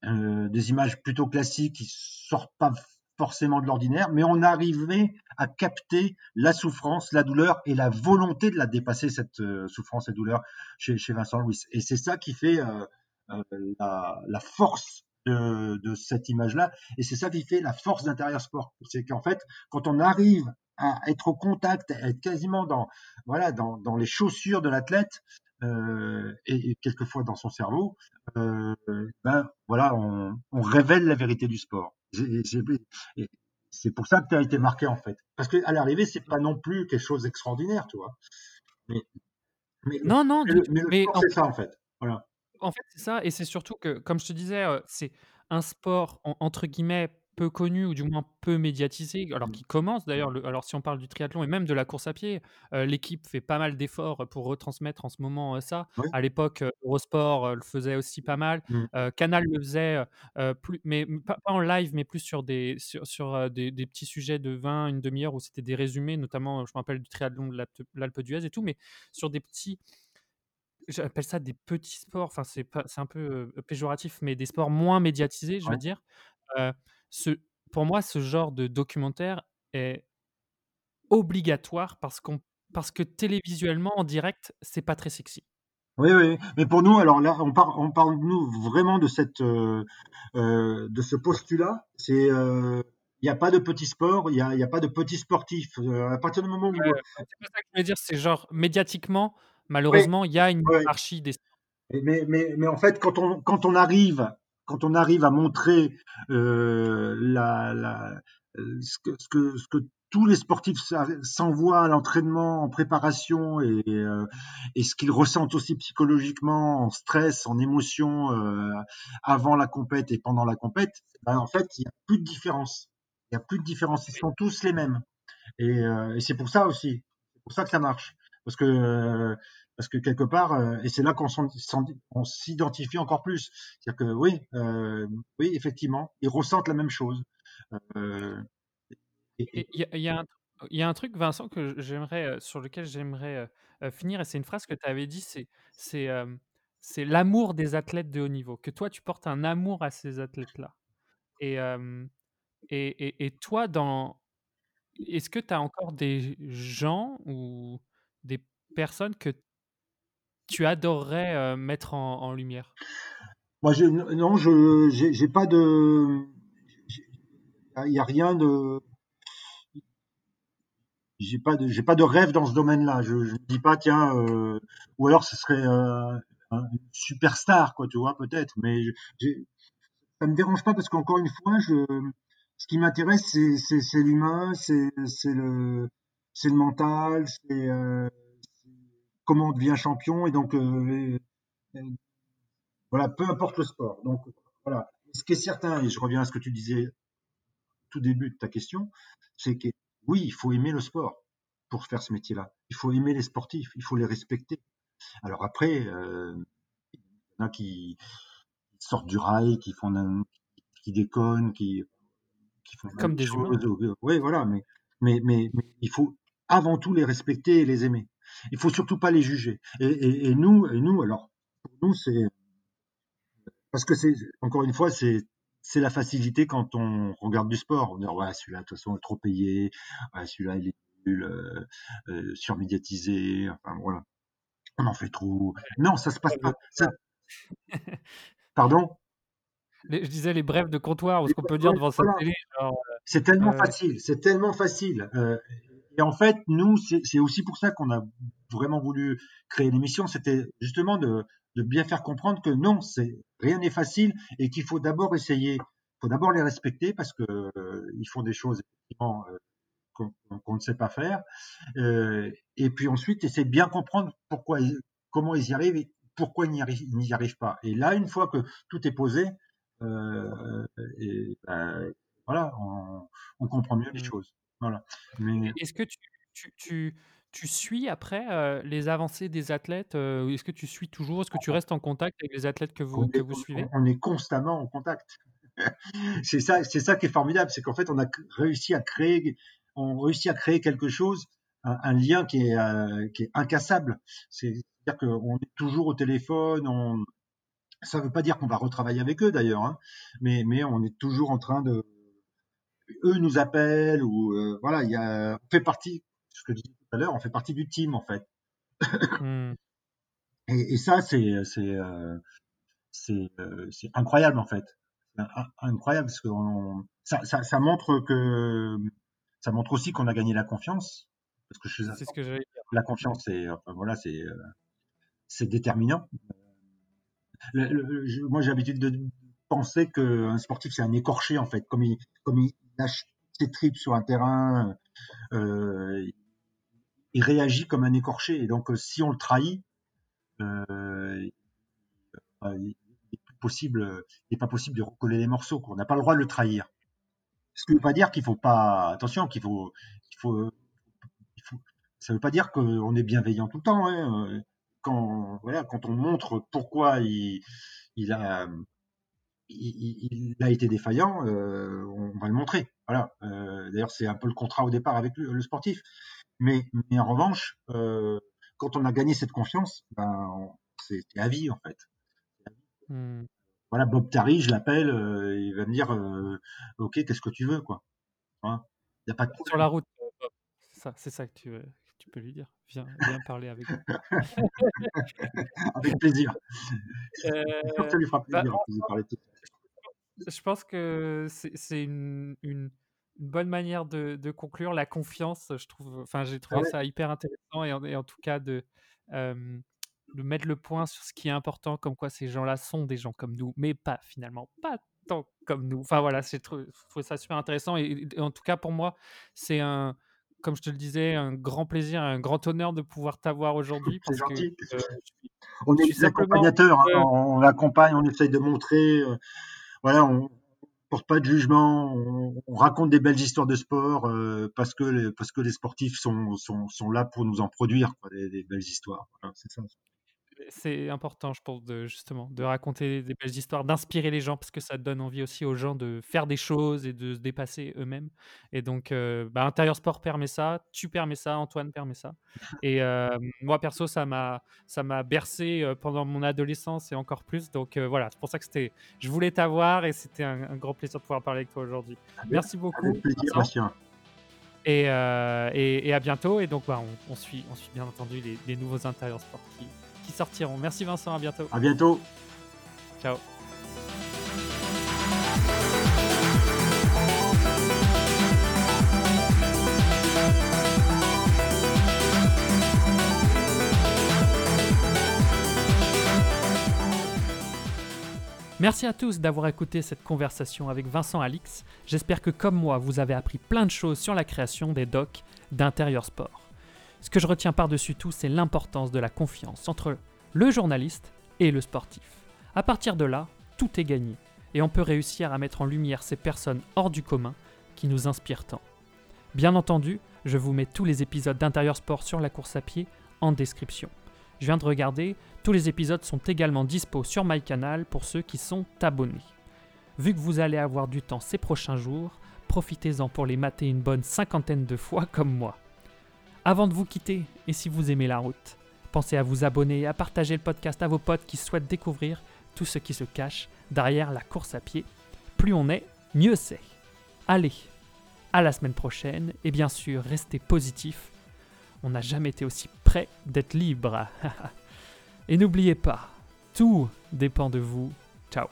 euh, des images plutôt classiques qui sortent pas forcément de l'ordinaire, mais on arrivait à capter la souffrance, la douleur et la volonté de la dépasser cette euh, souffrance et douleur chez, Vincent Louis. Et c'est ça qui fait la, la force de, de cette image-là, et c'est ça qui fait la force d'intérieur sport. C'est qu'en fait, quand on arrive à être au contact, à être quasiment dans voilà dans, dans les chaussures de l'athlète, euh, et, quelquefois dans son cerveau, euh, ben voilà, on, on, révèle la vérité du sport. C'est pour ça que tu as été marqué en fait, parce que à l'arrivée c'est pas non plus quelque chose d'extraordinaire, tu vois. Mais, mais, non, non, mais, mais, mais c'est ça en fait. Voilà. En fait, c'est ça, et c'est surtout que, comme je te disais, c'est un sport en, entre guillemets peu connu ou du moins peu médiatisé, alors qui commence d'ailleurs. Alors si on parle du triathlon et même de la course à pied, euh, l'équipe fait pas mal d'efforts pour retransmettre en ce moment euh, ça. Oui. À l'époque, euh, Eurosport le faisait aussi pas mal. Mmh. Canal le faisait plus, mais pas, pas, en live, mais plus sur des sur, sur des, des, petits sujets de 20, une demi-heure où c'était des résumés, notamment, je me rappelle du triathlon de l'Alpe d'Huez et tout, mais sur des petits j'appelle ça des petits sports, enfin c'est pas c'est un peu euh, péjoratif, mais des sports moins médiatisés, je Ouais. veux dire. Euh, ce, pour moi, ce genre de documentaire est obligatoire parce qu'on parce que télévisuellement en direct, c'est pas très sexy. Oui, oui, mais pour nous, alors là, on parle, on parle nous vraiment de cette, euh, euh, de ce postulat. C'est, il euh, n'y a pas de petits sports, il n'y a, y a, pas de petits sportifs. Euh, à partir du moment où, c'est pas ça que je veux dire. C'est genre médiatiquement, malheureusement, il oui, y a une hiérarchie oui. des. Mais, mais, mais en fait, quand on, quand on arrive, quand on arrive à montrer euh, la, la, ce que, ce que, ce que tous les sportifs s'envoient à l'entraînement, en préparation et, euh, et ce qu'ils ressentent aussi psychologiquement en stress, en émotion euh, avant la compète et pendant la compète, ben en fait, il n'y a plus de différence. Il n'y a plus de différence. Ils sont tous les mêmes. Et, euh, et c'est pour ça aussi. C'est pour ça que ça marche. Parce que, parce que quelque part, et c'est là qu'on s'identifie encore plus. C'est-à-dire que oui, oui, effectivement, ils ressentent la même chose. Il y, a un, truc, Vincent, que j'aimerais, sur lequel j'aimerais euh, finir, et c'est une phrase que tu avais dit, c'est c'est euh, l'amour des athlètes de haut niveau, que toi tu portes un amour à ces athlètes-là. Euh, et, et, et, toi, dans est-ce que tu as encore des gens ou des personnes que tu adorerais euh, mettre en, lumière? Moi, non, je j'ai pas de, il n'y a rien de j'ai pas de j'ai pas de rêve dans ce domaine-là. Je ne dis pas tiens euh, ou alors ce serait euh, un superstar quoi, tu vois peut-être. Mais je, ça me dérange pas parce qu'encore une fois, ce qui m'intéresse c'est l'humain, c'est c'est le c'est le mental, c'est euh, comment on devient champion et donc euh, voilà peu importe le sport. Donc voilà. Ce qui est certain et je reviens à ce que tu disais tout début de ta question, c'est que oui, il faut aimer le sport pour faire ce métier-là. Il faut aimer les sportifs, il faut les respecter. Alors après, euh, il y en a qui sortent du rail, qui font un, qui déconnent, qui, qui font comme des choses. Oui, voilà, mais, mais, mais, mais, il faut avant tout les respecter et les aimer. Il faut surtout pas les juger. Et, et, et nous, et nous, alors, pour nous, c'est parce que c'est encore une fois, c'est c'est la facilité quand on regarde du sport. On dit, ouais, celui-là, de toute façon, est trop payé. Ouais, celui-là, il est nul, euh, euh, surmédiatisé. Enfin, voilà. On en fait trop. Non, ça se passe pas. Ça... Pardon? Je disais les brèves de comptoir ou ce qu'on peut dire devant sa télé. C'est tellement facile, c'est tellement facile. Et en fait, nous, c'est aussi pour ça qu'on a vraiment voulu créer l'émission, c'était justement de, de bien faire comprendre que non, rien n'est facile et qu'il faut d'abord essayer, faut d'abord les respecter parce que euh, ils font des choses effectivement euh, qu'on ne sait pas faire, euh, et puis ensuite essayer de bien comprendre pourquoi, comment ils y arrivent et pourquoi ils n'y arrivent, pas. Et là, une fois que tout est posé, et, ben, voilà, on, on, comprend mieux les mmh. choses. Voilà. Mais... Est-ce que tu, tu, tu tu suis après les avancées des athlètes Est-ce que tu suis toujours? Est-ce que tu restes en contact avec les athlètes que vous, que vous suivez? On est constamment en contact. c'est ça, c'est ça qui est formidable, c'est qu'en fait on a réussi à créer, on réussit à créer quelque chose, un, lien qui est, qui est incassable. C'est-à-dire qu'on est toujours au téléphone. On, ça ne veut pas dire qu'on va retravailler avec eux d'ailleurs, hein, mais, mais on est toujours en train de, eux nous appellent ou voilà, il y a, on fait partie, ce que je disais tout à l'heure, on fait partie du team en fait. Mmh. et, et, ça, c'est c'est euh, euh, c'est incroyable en fait, incroyable parce que ça, ça, ça, montre que ça montre aussi qu'on a gagné la confiance parce que je c'est ce que la confiance c'est enfin, voilà c'est euh, c'est déterminant. moi j'ai l'habitude de penser qu'un sportif c'est un écorché en fait, comme il comme il lâche ses tripes sur un terrain, euh, il réagit comme un écorché. Et donc, euh, si on le trahit, euh, euh, il n'est possible, il pas possible de recoller les morceaux. On n'a pas le droit de le trahir. Ce qui ne veut pas dire qu'il faut pas, attention, qu'il faut, il faut, il faut, ça ne veut pas dire qu'on est bienveillant tout le temps. Hein. Quand, voilà, quand on montre pourquoi il, il a, il, il, a été défaillant, euh, on va le montrer. Voilà. Euh, D'ailleurs, c'est un peu le contrat au départ avec le, le sportif. Mais, mais en revanche, euh, quand on a gagné cette confiance, ben, c'est à vie en fait. Mmh. Voilà, Bob Tari, je l'appelle, euh, il va me dire, euh, ok, qu'est-ce que tu veux, quoi. Hein y a pas de Sur la route. C'est ça, que tu, tu, peux lui dire. Viens, viens parler avec moi. avec plaisir. ça lui fera bah, plaisir de parler de Je pense que c'est une, une une bonne manière de, de, conclure la confiance. Je trouve, enfin, j'ai trouvé ça hyper intéressant et en, et en tout cas de, de mettre le point sur ce qui est important, comme quoi ces gens-là sont des gens comme nous, mais pas finalement, pas tant comme nous. Enfin voilà, j'ai trouvé ça super intéressant et, en tout cas pour moi, c'est un, comme je te le disais, un grand plaisir, un grand honneur de pouvoir t'avoir aujourd'hui. C'est gentil. Que, euh, on est des accompagnateurs, hein. on, accompagne, on essaye de montrer, euh, voilà, on, porte pas de jugement, on, raconte des belles histoires de sport euh, parce que les, parce que les sportifs sont, sont, sont là pour nous en produire des, belles histoires. c'est ça c'est important, je pense, de, justement, de raconter des belles histoires, d'inspirer les gens, parce que ça donne envie aussi aux gens de faire des choses et de se dépasser eux-mêmes. Et donc, euh, bah, Intérieur Sport permet ça, tu permets ça, Antoine permet ça. Et euh, moi, perso, ça m'a, ça m'a bercé euh, pendant mon adolescence et encore plus. Donc voilà, c'est pour ça que c'était, je voulais t'avoir et c'était un, grand plaisir de pouvoir parler avec toi aujourd'hui. Merci beaucoup. Et, et, à bientôt. Et donc, bah, on, suit, on suit bien entendu les, les nouveaux intérieurs sportifs qui sortiront. Merci Vincent, à bientôt. À bientôt. Ciao. Merci à tous d'avoir écouté cette conversation avec Vincent Alix. J'espère que comme moi, vous avez appris plein de choses sur la création des docs d'intérieur sport. Ce que je retiens par-dessus tout, c'est l'importance de la confiance entre le journaliste et le sportif. À partir de là, tout est gagné, et on peut réussir à mettre en lumière ces personnes hors du commun qui nous inspirent tant. Bien entendu, je vous mets tous les épisodes d'Intérieur Sport sur la course à pied en description. Je viens de regarder, tous les épisodes sont également dispo sur MyCanal pour ceux qui sont abonnés. Vu que vous allez avoir du temps ces prochains jours, profitez-en pour les mater une bonne cinquantaine de fois comme moi. Avant de vous quitter, et si vous aimez la route, pensez à vous abonner et à partager le podcast à vos potes qui souhaitent découvrir tout ce qui se cache derrière la course à pied. Plus on est, mieux c'est. Allez, à la semaine prochaine, et bien sûr, restez positifs. On n'a jamais été aussi près d'être libre. et n'oubliez pas, tout dépend de vous. Ciao.